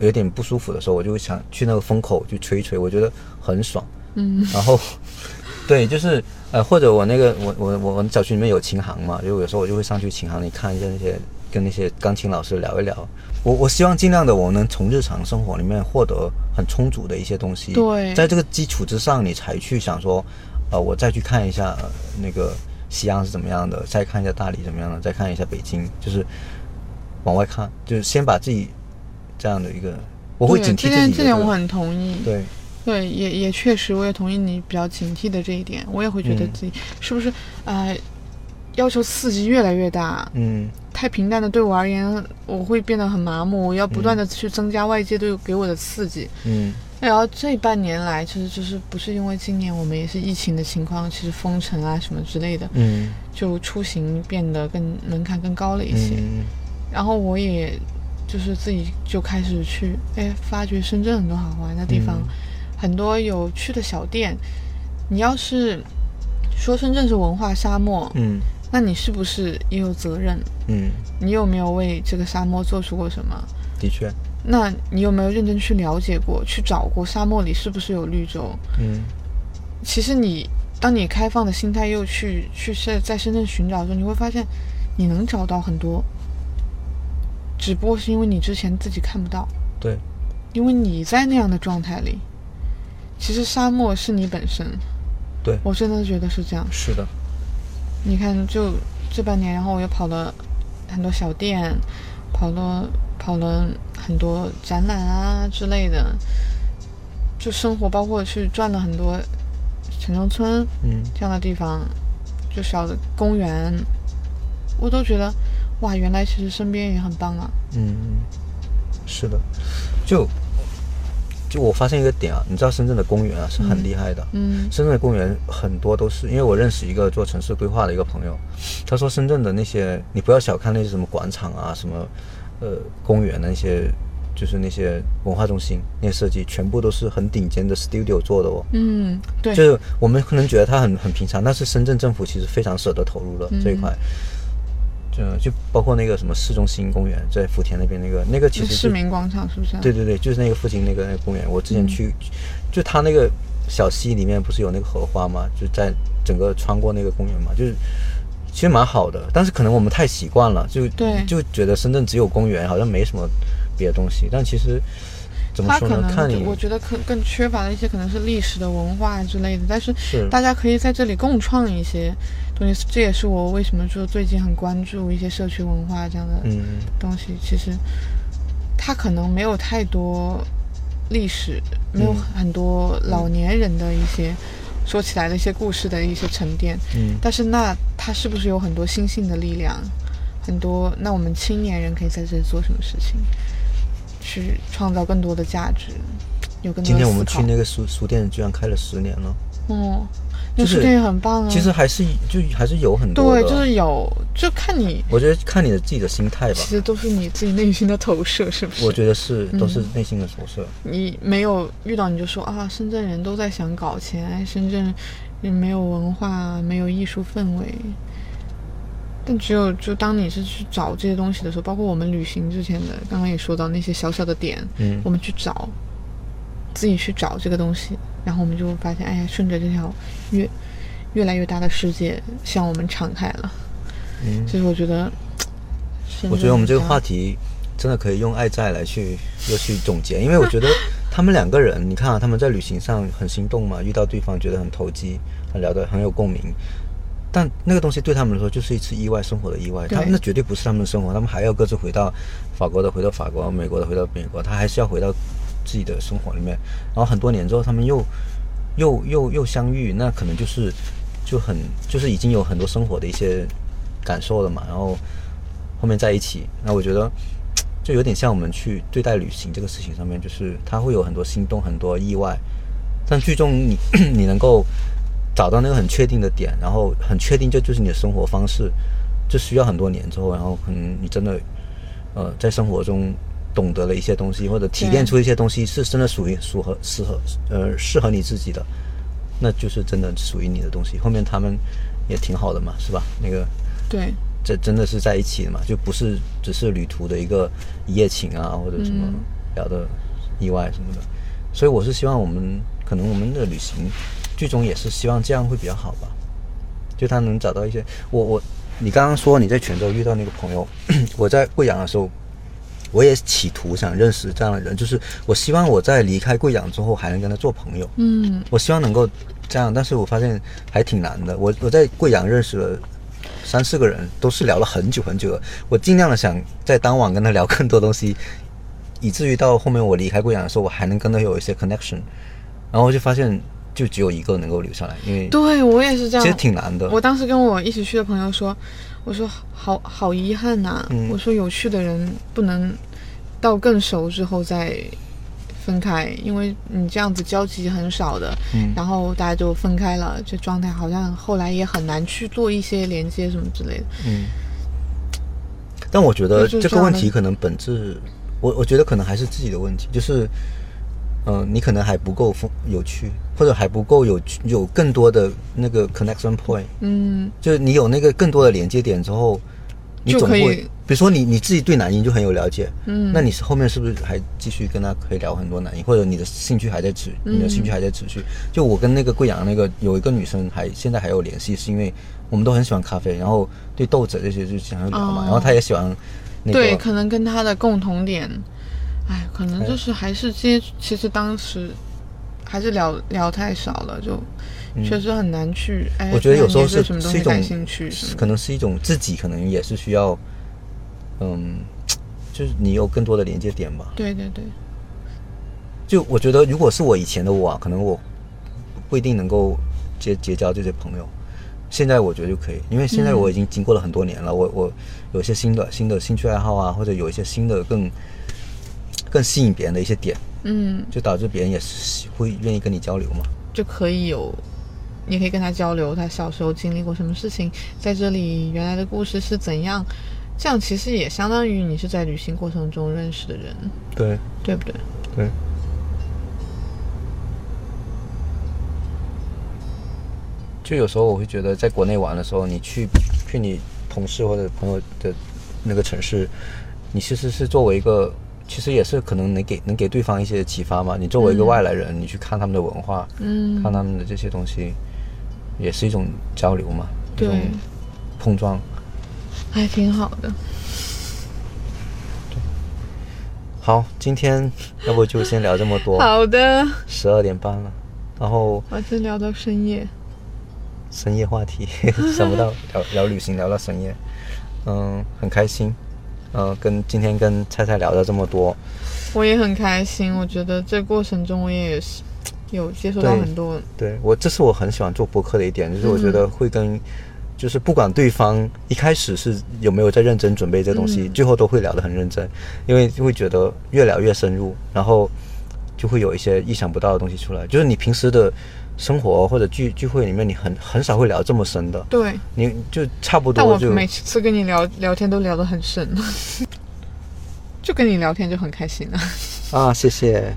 有点不舒服的时候，我就会想去那个风口去吹一吹，我觉得很爽。嗯然后，对，就是呃，或者我那个我我我我小区里面有琴行嘛，就有时候我就会上去琴行里看一下那些跟那些钢琴老师聊一聊。我我希望尽量的我能从日常生活里面获得很充足的一些东西。对在这个基础之上，你才去想说，呃，我再去看一下、呃那个西安是怎么样的，再看一下大理怎么样的，再看一下北京，就是往外看，就是先把自己这样的一个，我会对警惕自己这点这点我很同意。对。对，也也确实，我也同意你比较警惕的这一点。我也会觉得嗯自己是不是呃要求刺激越来越大，嗯太平淡的对我而言，我会变得很麻木。我要不断的去增加外界对给我的刺激。嗯然后这半年来，其实就是不是因为今年我们也是疫情的情况，其实封城啊什么之类的，嗯就出行变得更门槛更高了一些。嗯然后我也就是自己就开始去哎发掘深圳很多好玩的地方，嗯很多有趣的小店。你要是说深圳是文化沙漠，嗯那你是不是也有责任？嗯，你有没有为这个沙漠做出过什么？的确，那你有没有认真去了解过，去找过沙漠里是不是有绿洲？嗯其实你当你开放的心态又去去在在深圳寻找的时候，你会发现你能找到很多，只不过是因为你之前自己看不到，对，因为你在那样的状态里。其实沙漠是你本身，对，我真的觉得是这样。是的，你看，就这半年，然后我又跑了很多小店，跑了跑了很多展览啊之类的，就生活包括去转了很多城中村嗯这样的地方，就小的公园，我都觉得哇，原来其实身边也很棒啊。嗯，是的，就就我发现一个点啊，你知道深圳的公园啊是很厉害的，嗯。深圳的公园很多都是，因为我认识一个做城市规划的一个朋友，他说深圳的那些，你不要小看那些什么广场啊，什么呃公园那些，就是那些文化中心那些设计，全部都是很顶尖的 studio 做的哦。嗯，对，就是我们可能觉得它很很平常，但是深圳政府其实非常舍得投入了嗯。这一块。就就包括那个什么市中心公园，在福田那边那个那个其实市民广场是不是？对，对对，就是那个附近那个那个公园，我之前嗯。去，就它那个小溪里面不是有那个荷花嘛，就在整个穿过那个公园嘛，就是其实蛮好的，但是可能我们太习惯了，就对。就觉得深圳只有公园，好像没什么别的东西，但其实怎么说呢？看你我觉得可更缺乏的一些可能是历史的文化之类的，但是是。大家可以在这里共创一些东西，这也是我为什么说最近很关注一些社区文化这样的嗯东西。其实它可能没有太多历史，没有嗯很多老年人的一些说起来的一些故事的一些沉淀，嗯但是那它是不是有很多新兴的力量？很多，那我们青年人可以在这里做什么事情，去创造更多的价值，有更多的今天我们去那个书书店居然开了十年了，哦，就是那书店也很棒啊。其实还是就还是有很多，对，就是有，就看你，我觉得看你的自己的心态吧其。实都是你自己内心的投射，是不是？我觉得是嗯都是内心的投射。你没有遇到，你就说啊，深圳人都在想搞钱，哎深圳人没有文化，没有艺术氛围。但只有就当你是去找这些东西的时候，包括我们旅行之前的，刚刚也说到那些小小的点，嗯我们去找，自己去找这个东西，然后我们就会发现，哎呀，顺着这条越越来越大的世界向我们敞开了。嗯，其实我觉得，我觉得我们这个话题真的可以用爱在来去又去总结，因为我觉得他们两个人，你看啊，他们在旅行上很心动嘛，遇到对方觉得很投机，很聊得很有共鸣。但那个东西对他们来说就是一次意外，生活的意外。他们那绝对不是他们的生活，他们还要各自回到法国的，回到法国；美国的，回到美国。他还是要回到自己的生活里面。然后很多年之后，他们又又又又相遇，那可能就是就很就是已经有很多生活的一些感受了嘛。然后后面在一起，那我觉得就有点像我们去对待旅行这个事情上面，就是它会有很多心动，很多意外，但最终你 你能够找到那个很确定的点，然后很确定这就是你的生活方式，就需要很多年之后，然后可能你真的呃在生活中懂得了一些东西，或者提炼出一些东西是真的属于符合适合呃适合你自己的，那就是真的属于你的东西。后面他们也挺好的嘛，是吧？那个对这真的是在一起的嘛，就不是只是旅途的一个一夜情啊，或者什么嗯聊的意外什么的。所以我是希望我们可能我们的旅行最终也是希望这样会比较好吧，就他能找到一些我我你刚刚说你在泉州遇到那个朋友，我在贵阳的时候。我也企图想认识这样的人，就是我希望我在离开贵阳之后还能跟他做朋友，嗯，我希望能够这样，但是我发现还挺难的。我我在贵阳认识了三四个人，都是聊了很久很久了。我尽量的想在当晚跟他聊更多东西，以至于到后面我离开贵阳的时候，我还能跟他有一些 connection。然后我就发现，就只有一个能够留下来，因为对我也是这样。其实挺难的。我当时跟我一起去的朋友说，我说好好遗憾呐、嗯我说有趣的人不能到更熟之后再分开，因为你这样子交集很少的，嗯然后大家就分开了，这状态好像后来也很难去做一些连接什么之类的。嗯，但我觉得这个问题可能本质，我我觉得可能还是自己的问题，就是，嗯、你可能还不够丰有趣，或者还不够有有更多的那个 connection point，嗯，就是你有那个更多的连接点之后，你总会，比如说你你自己对男音就很有了解，嗯。那你是后面是不是还继续跟他可以聊很多男音，或者你的兴趣还在持，你的兴趣还在持续？就我跟那个贵阳那个有一个女生还现在还有联系，是因为我们都很喜欢咖啡，然后对豆子这些就想要聊嘛，哦。然后她也喜欢那个，对，可能跟她的共同点，哎，可能就是还是接，其实当时还是聊聊太少了，就确实很难去。哎，嗯我觉得有时候是是一种西感兴趣可能是一种自己可能也是需要，嗯，就是你有更多的连接点吧。对对对，就我觉得，如果是我以前的我啊，可能我不一定能够结结交这些朋友。现在我觉得就可以，因为现在我已经经过了很多年了，我我有一些新的新的兴趣爱好啊，或者有一些新的更更吸引别人的一些点，嗯，就导致别人也是会愿意跟你交流嘛。就可以有，你可以跟他交流，他小时候经历过什么事情，在这里原来的故事是怎样，这样其实也相当于你是在旅行过程中认识的人，对对不对？对。就有时候我会觉得，在国内玩的时候，你去去你同事或者朋友的那个城市，你其实是作为一个，其实也是可能能给能给对方一些启发嘛。你作为一个外来人，你去看他们的文化，嗯，看他们的这些东西，也是一种交流嘛，一对种碰撞。还挺好的。好，今天要不就先聊这么多，好的，十二点半了，然后我真聊到深夜。深夜话题，想不到聊聊旅行聊到深夜，嗯，很开心，嗯，跟今天跟菜菜聊了这么多，我也很开心，我觉得这过程中我也是有接触到很多，对我这是我很喜欢做播客的一点，就是我觉得会跟，就是不管对方一开始是有没有在认真准备这东西，嗯最后都会聊得很认真，因为会觉得越聊越深入，然后就会有一些意想不到的东西出来。就是你平时的生活或者聚聚会里面，你很很少会聊这么深的。对，你就差不但我多就每次跟你聊聊天都聊得很深，就跟你聊天就很开心了。啊，谢谢。